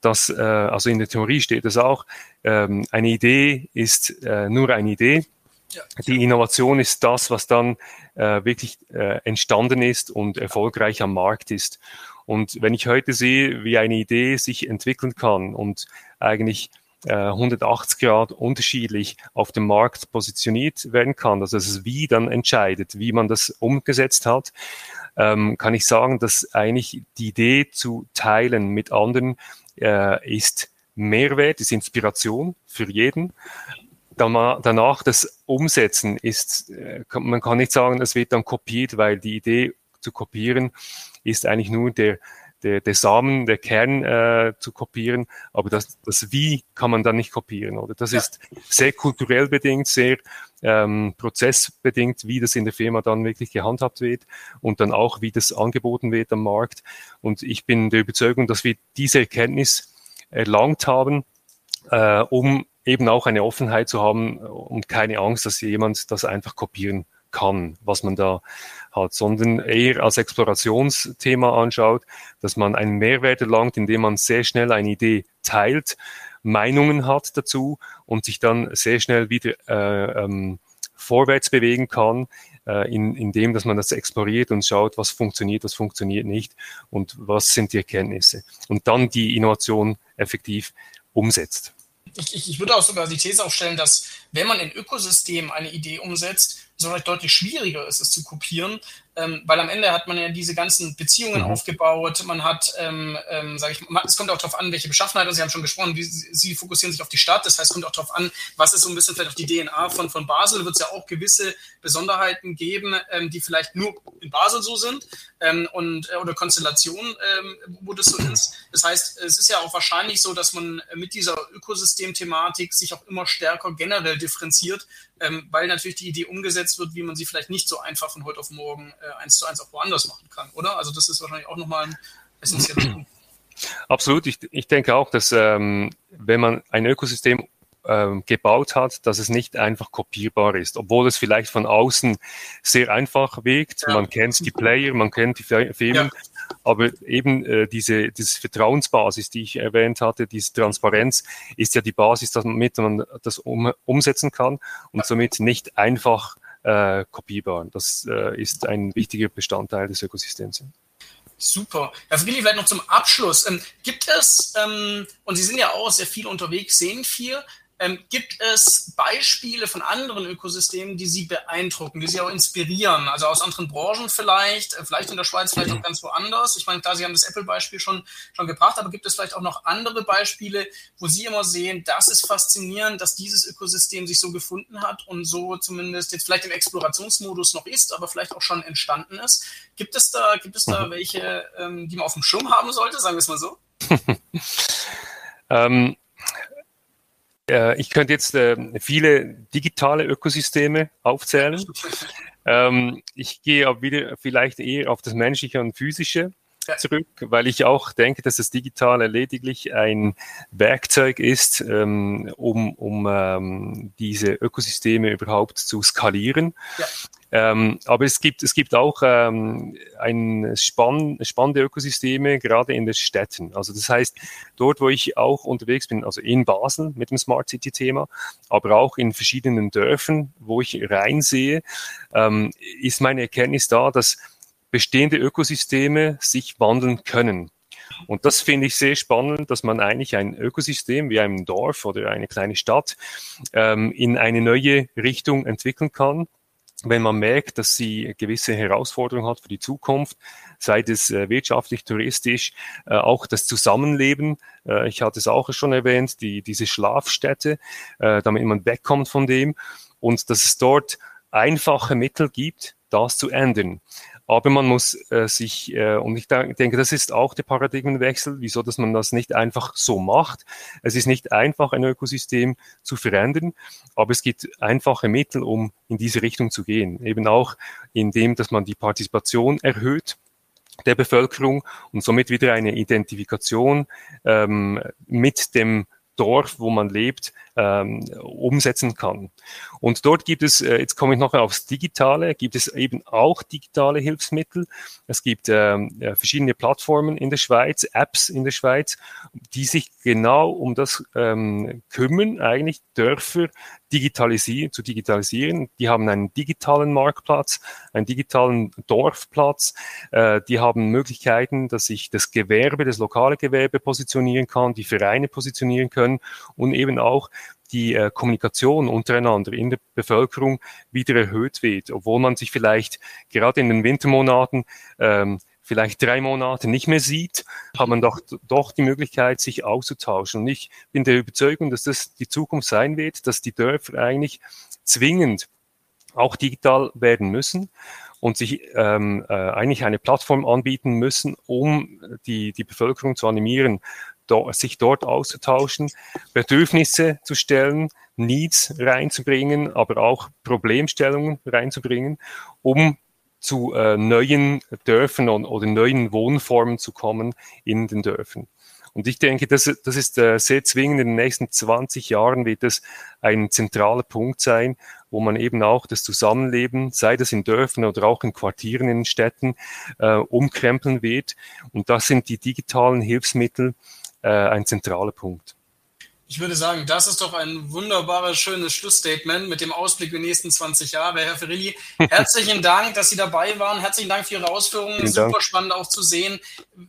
S3: dass, äh, also in der Theorie steht es auch, ähm, eine Idee ist äh, nur eine Idee. Ja. Die Innovation ist das, was dann äh, wirklich äh, entstanden ist und erfolgreich am Markt ist. Und wenn ich heute sehe, wie eine Idee sich entwickeln kann und eigentlich 180 Grad unterschiedlich auf dem Markt positioniert werden kann, also dass es wie dann entscheidet, wie man das umgesetzt hat, ähm, kann ich sagen, dass eigentlich die Idee zu teilen mit anderen äh, ist Mehrwert, ist Inspiration für jeden. Danach das Umsetzen ist, äh, man kann nicht sagen, es wird dann kopiert, weil die Idee zu kopieren ist eigentlich nur der, der, der Samen, der Kern äh, zu kopieren, aber das, das Wie kann man dann nicht kopieren, oder? Das ist sehr kulturell bedingt, sehr ähm, prozessbedingt, wie das in der Firma dann wirklich gehandhabt wird und dann auch, wie das angeboten wird am Markt. Und ich bin der Überzeugung, dass wir diese Erkenntnis erlangt haben, äh, um eben auch eine Offenheit zu haben und keine Angst, dass jemand das einfach kopieren kann, was man da hat, sondern eher als Explorationsthema anschaut, dass man einen Mehrwert erlangt, indem man sehr schnell eine Idee teilt, Meinungen hat dazu und sich dann sehr schnell wieder äh, ähm, vorwärts bewegen kann, äh, in, in dem, dass man das exploriert und schaut, was funktioniert, was funktioniert nicht und was sind die Erkenntnisse und dann die Innovation effektiv umsetzt.
S2: Ich, ich, ich würde auch sogar die These aufstellen, dass wenn man in Ökosystemen eine Idee umsetzt, es vielleicht deutlich schwieriger ist, es zu kopieren, ähm, weil am Ende hat man ja diese ganzen Beziehungen mhm. aufgebaut, man hat, ähm, ähm, sage ich mal, es kommt auch darauf an, welche Beschaffenheit, und Sie haben schon gesprochen, wie, Sie fokussieren sich auf die Stadt, das heißt, es kommt auch darauf an, was ist so ein bisschen vielleicht auch die DNA von, von Basel, wird es ja auch gewisse Besonderheiten geben, ähm, die vielleicht nur in Basel so sind ähm, und, äh, oder Konstellationen, ähm, wo das so ist. Das heißt, es ist ja auch wahrscheinlich so, dass man mit dieser Ökosystemthematik sich auch immer stärker generell differenziert, ähm, weil natürlich die Idee umgesetzt wird, wie man sie vielleicht nicht so einfach von heute auf morgen äh, eins zu eins auch woanders machen kann, oder? Also das ist wahrscheinlich auch nochmal ein essentieller Punkt.
S3: Absolut. Ich, ich denke auch, dass ähm, wenn man ein Ökosystem ähm, gebaut hat, dass es nicht einfach kopierbar ist, obwohl es vielleicht von außen sehr einfach wirkt. Ja. Man kennt die Player, man kennt die Firmen, ja. aber eben äh, diese, diese Vertrauensbasis, die ich erwähnt hatte, diese Transparenz, ist ja die Basis, damit man das um, umsetzen kann und somit nicht einfach äh, kopierbar. Das äh, ist ein wichtiger Bestandteil des Ökosystems.
S2: Super. Herr Friedrich, vielleicht noch zum Abschluss. Ähm, gibt es, ähm, und Sie sind ja auch sehr viel unterwegs, sehen viel, ähm, gibt es Beispiele von anderen Ökosystemen, die Sie beeindrucken, die Sie auch inspirieren? Also aus anderen Branchen vielleicht, äh, vielleicht in der Schweiz, vielleicht auch ganz woanders. Ich meine, klar, Sie haben das Apple-Beispiel schon, schon gebracht, aber gibt es vielleicht auch noch andere Beispiele, wo Sie immer sehen, das ist faszinierend, dass dieses Ökosystem sich so gefunden hat und so zumindest jetzt vielleicht im Explorationsmodus noch ist, aber vielleicht auch schon entstanden ist. Gibt es da, gibt es da mhm. welche, ähm, die man auf dem Schirm haben sollte, sagen wir es mal so?
S3: ähm, äh, ich könnte jetzt äh, viele digitale Ökosysteme aufzählen. Ähm, ich gehe aber wieder vielleicht eher auf das Menschliche und Physische zurück, weil ich auch denke, dass das Digitale lediglich ein Werkzeug ist, ähm, um, um ähm, diese Ökosysteme überhaupt zu skalieren. Ja. Ähm, aber es gibt, es gibt auch ähm, ein spann spannende Ökosysteme, gerade in den Städten. Also das heißt, dort, wo ich auch unterwegs bin, also in Basel mit dem Smart City-Thema, aber auch in verschiedenen Dörfern, wo ich reinsehe, ähm, ist meine Erkenntnis da, dass bestehende Ökosysteme sich wandeln können. Und das finde ich sehr spannend, dass man eigentlich ein Ökosystem wie ein Dorf oder eine kleine Stadt ähm, in eine neue Richtung entwickeln kann wenn man merkt, dass sie gewisse Herausforderungen hat für die Zukunft, sei es äh, wirtschaftlich, touristisch, äh, auch das Zusammenleben. Äh, ich hatte es auch schon erwähnt, die, diese Schlafstätte, äh, damit man wegkommt von dem und dass es dort einfache Mittel gibt, das zu ändern. Aber man muss äh, sich, äh, und ich denke, das ist auch der Paradigmenwechsel, wieso, dass man das nicht einfach so macht. Es ist nicht einfach, ein Ökosystem zu verändern, aber es gibt einfache Mittel, um in diese Richtung zu gehen. Eben auch indem, dass man die Partizipation erhöht der Bevölkerung und somit wieder eine Identifikation ähm, mit dem Dorf, wo man lebt, ähm, umsetzen kann. Und dort gibt es, äh, jetzt komme ich noch aufs Digitale, gibt es eben auch digitale Hilfsmittel. Es gibt ähm, verschiedene Plattformen in der Schweiz, Apps in der Schweiz, die sich genau um das ähm, kümmern, eigentlich Dörfer digitalisieren, zu digitalisieren. Die haben einen digitalen Marktplatz, einen digitalen Dorfplatz. Äh, die haben Möglichkeiten, dass sich das Gewerbe, das lokale Gewerbe positionieren kann, die Vereine positionieren können und eben auch die äh, Kommunikation untereinander in der Bevölkerung wieder erhöht wird, obwohl man sich vielleicht gerade in den Wintermonaten ähm, vielleicht drei Monate nicht mehr sieht, hat man doch, doch die Möglichkeit, sich auszutauschen. Und ich bin der Überzeugung, dass das die Zukunft sein wird, dass die Dörfer eigentlich zwingend auch digital werden müssen und sich ähm, äh, eigentlich eine Plattform anbieten müssen, um die, die Bevölkerung zu animieren, do, sich dort auszutauschen, Bedürfnisse zu stellen, Needs reinzubringen, aber auch Problemstellungen reinzubringen, um zu äh, neuen Dörfern oder neuen Wohnformen zu kommen in den Dörfern. Und ich denke, das, das ist äh, sehr zwingend. In den nächsten 20 Jahren wird das ein zentraler Punkt sein, wo man eben auch das Zusammenleben, sei das in Dörfern oder auch in Quartieren in Städten, äh, umkrempeln wird. Und das sind die digitalen Hilfsmittel ein zentraler Punkt.
S2: Ich würde sagen, das ist doch ein wunderbares, schönes Schlussstatement mit dem Ausblick der nächsten 20 Jahre. Herr Ferilli, herzlichen Dank, dass Sie dabei waren. Herzlichen Dank für Ihre Ausführungen. Vielen Super Dank. spannend auch zu sehen,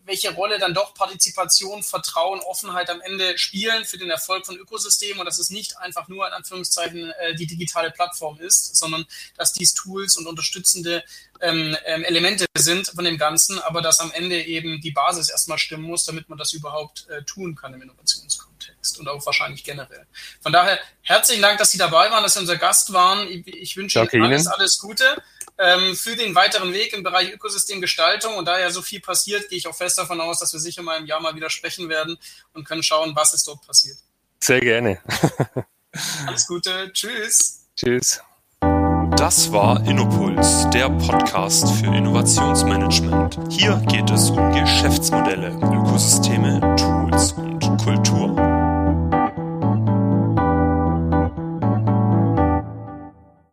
S2: welche Rolle dann doch Partizipation, Vertrauen, Offenheit am Ende spielen für den Erfolg von Ökosystemen und dass es nicht einfach nur in Anführungszeichen äh, die digitale Plattform ist, sondern dass dies Tools und unterstützende ähm, ähm, Elemente sind von dem Ganzen, aber dass am Ende eben die Basis erstmal stimmen muss, damit man das überhaupt äh, tun kann im Innovationskontext und auch wahrscheinlich generell. Von daher herzlichen Dank, dass Sie dabei waren, dass Sie unser Gast waren. Ich, ich wünsche Ihnen alles, Ihnen. alles Gute ähm, für den weiteren Weg im Bereich Ökosystemgestaltung. Und da ja so viel passiert, gehe ich auch fest davon aus, dass wir sicher mal im Jahr mal wieder sprechen werden und können schauen, was ist dort passiert.
S3: Sehr gerne.
S2: alles Gute. Tschüss.
S3: Tschüss.
S1: Das war Innopuls, der Podcast für Innovationsmanagement. Hier geht es um Geschäftsmodelle, Ökosysteme, Tools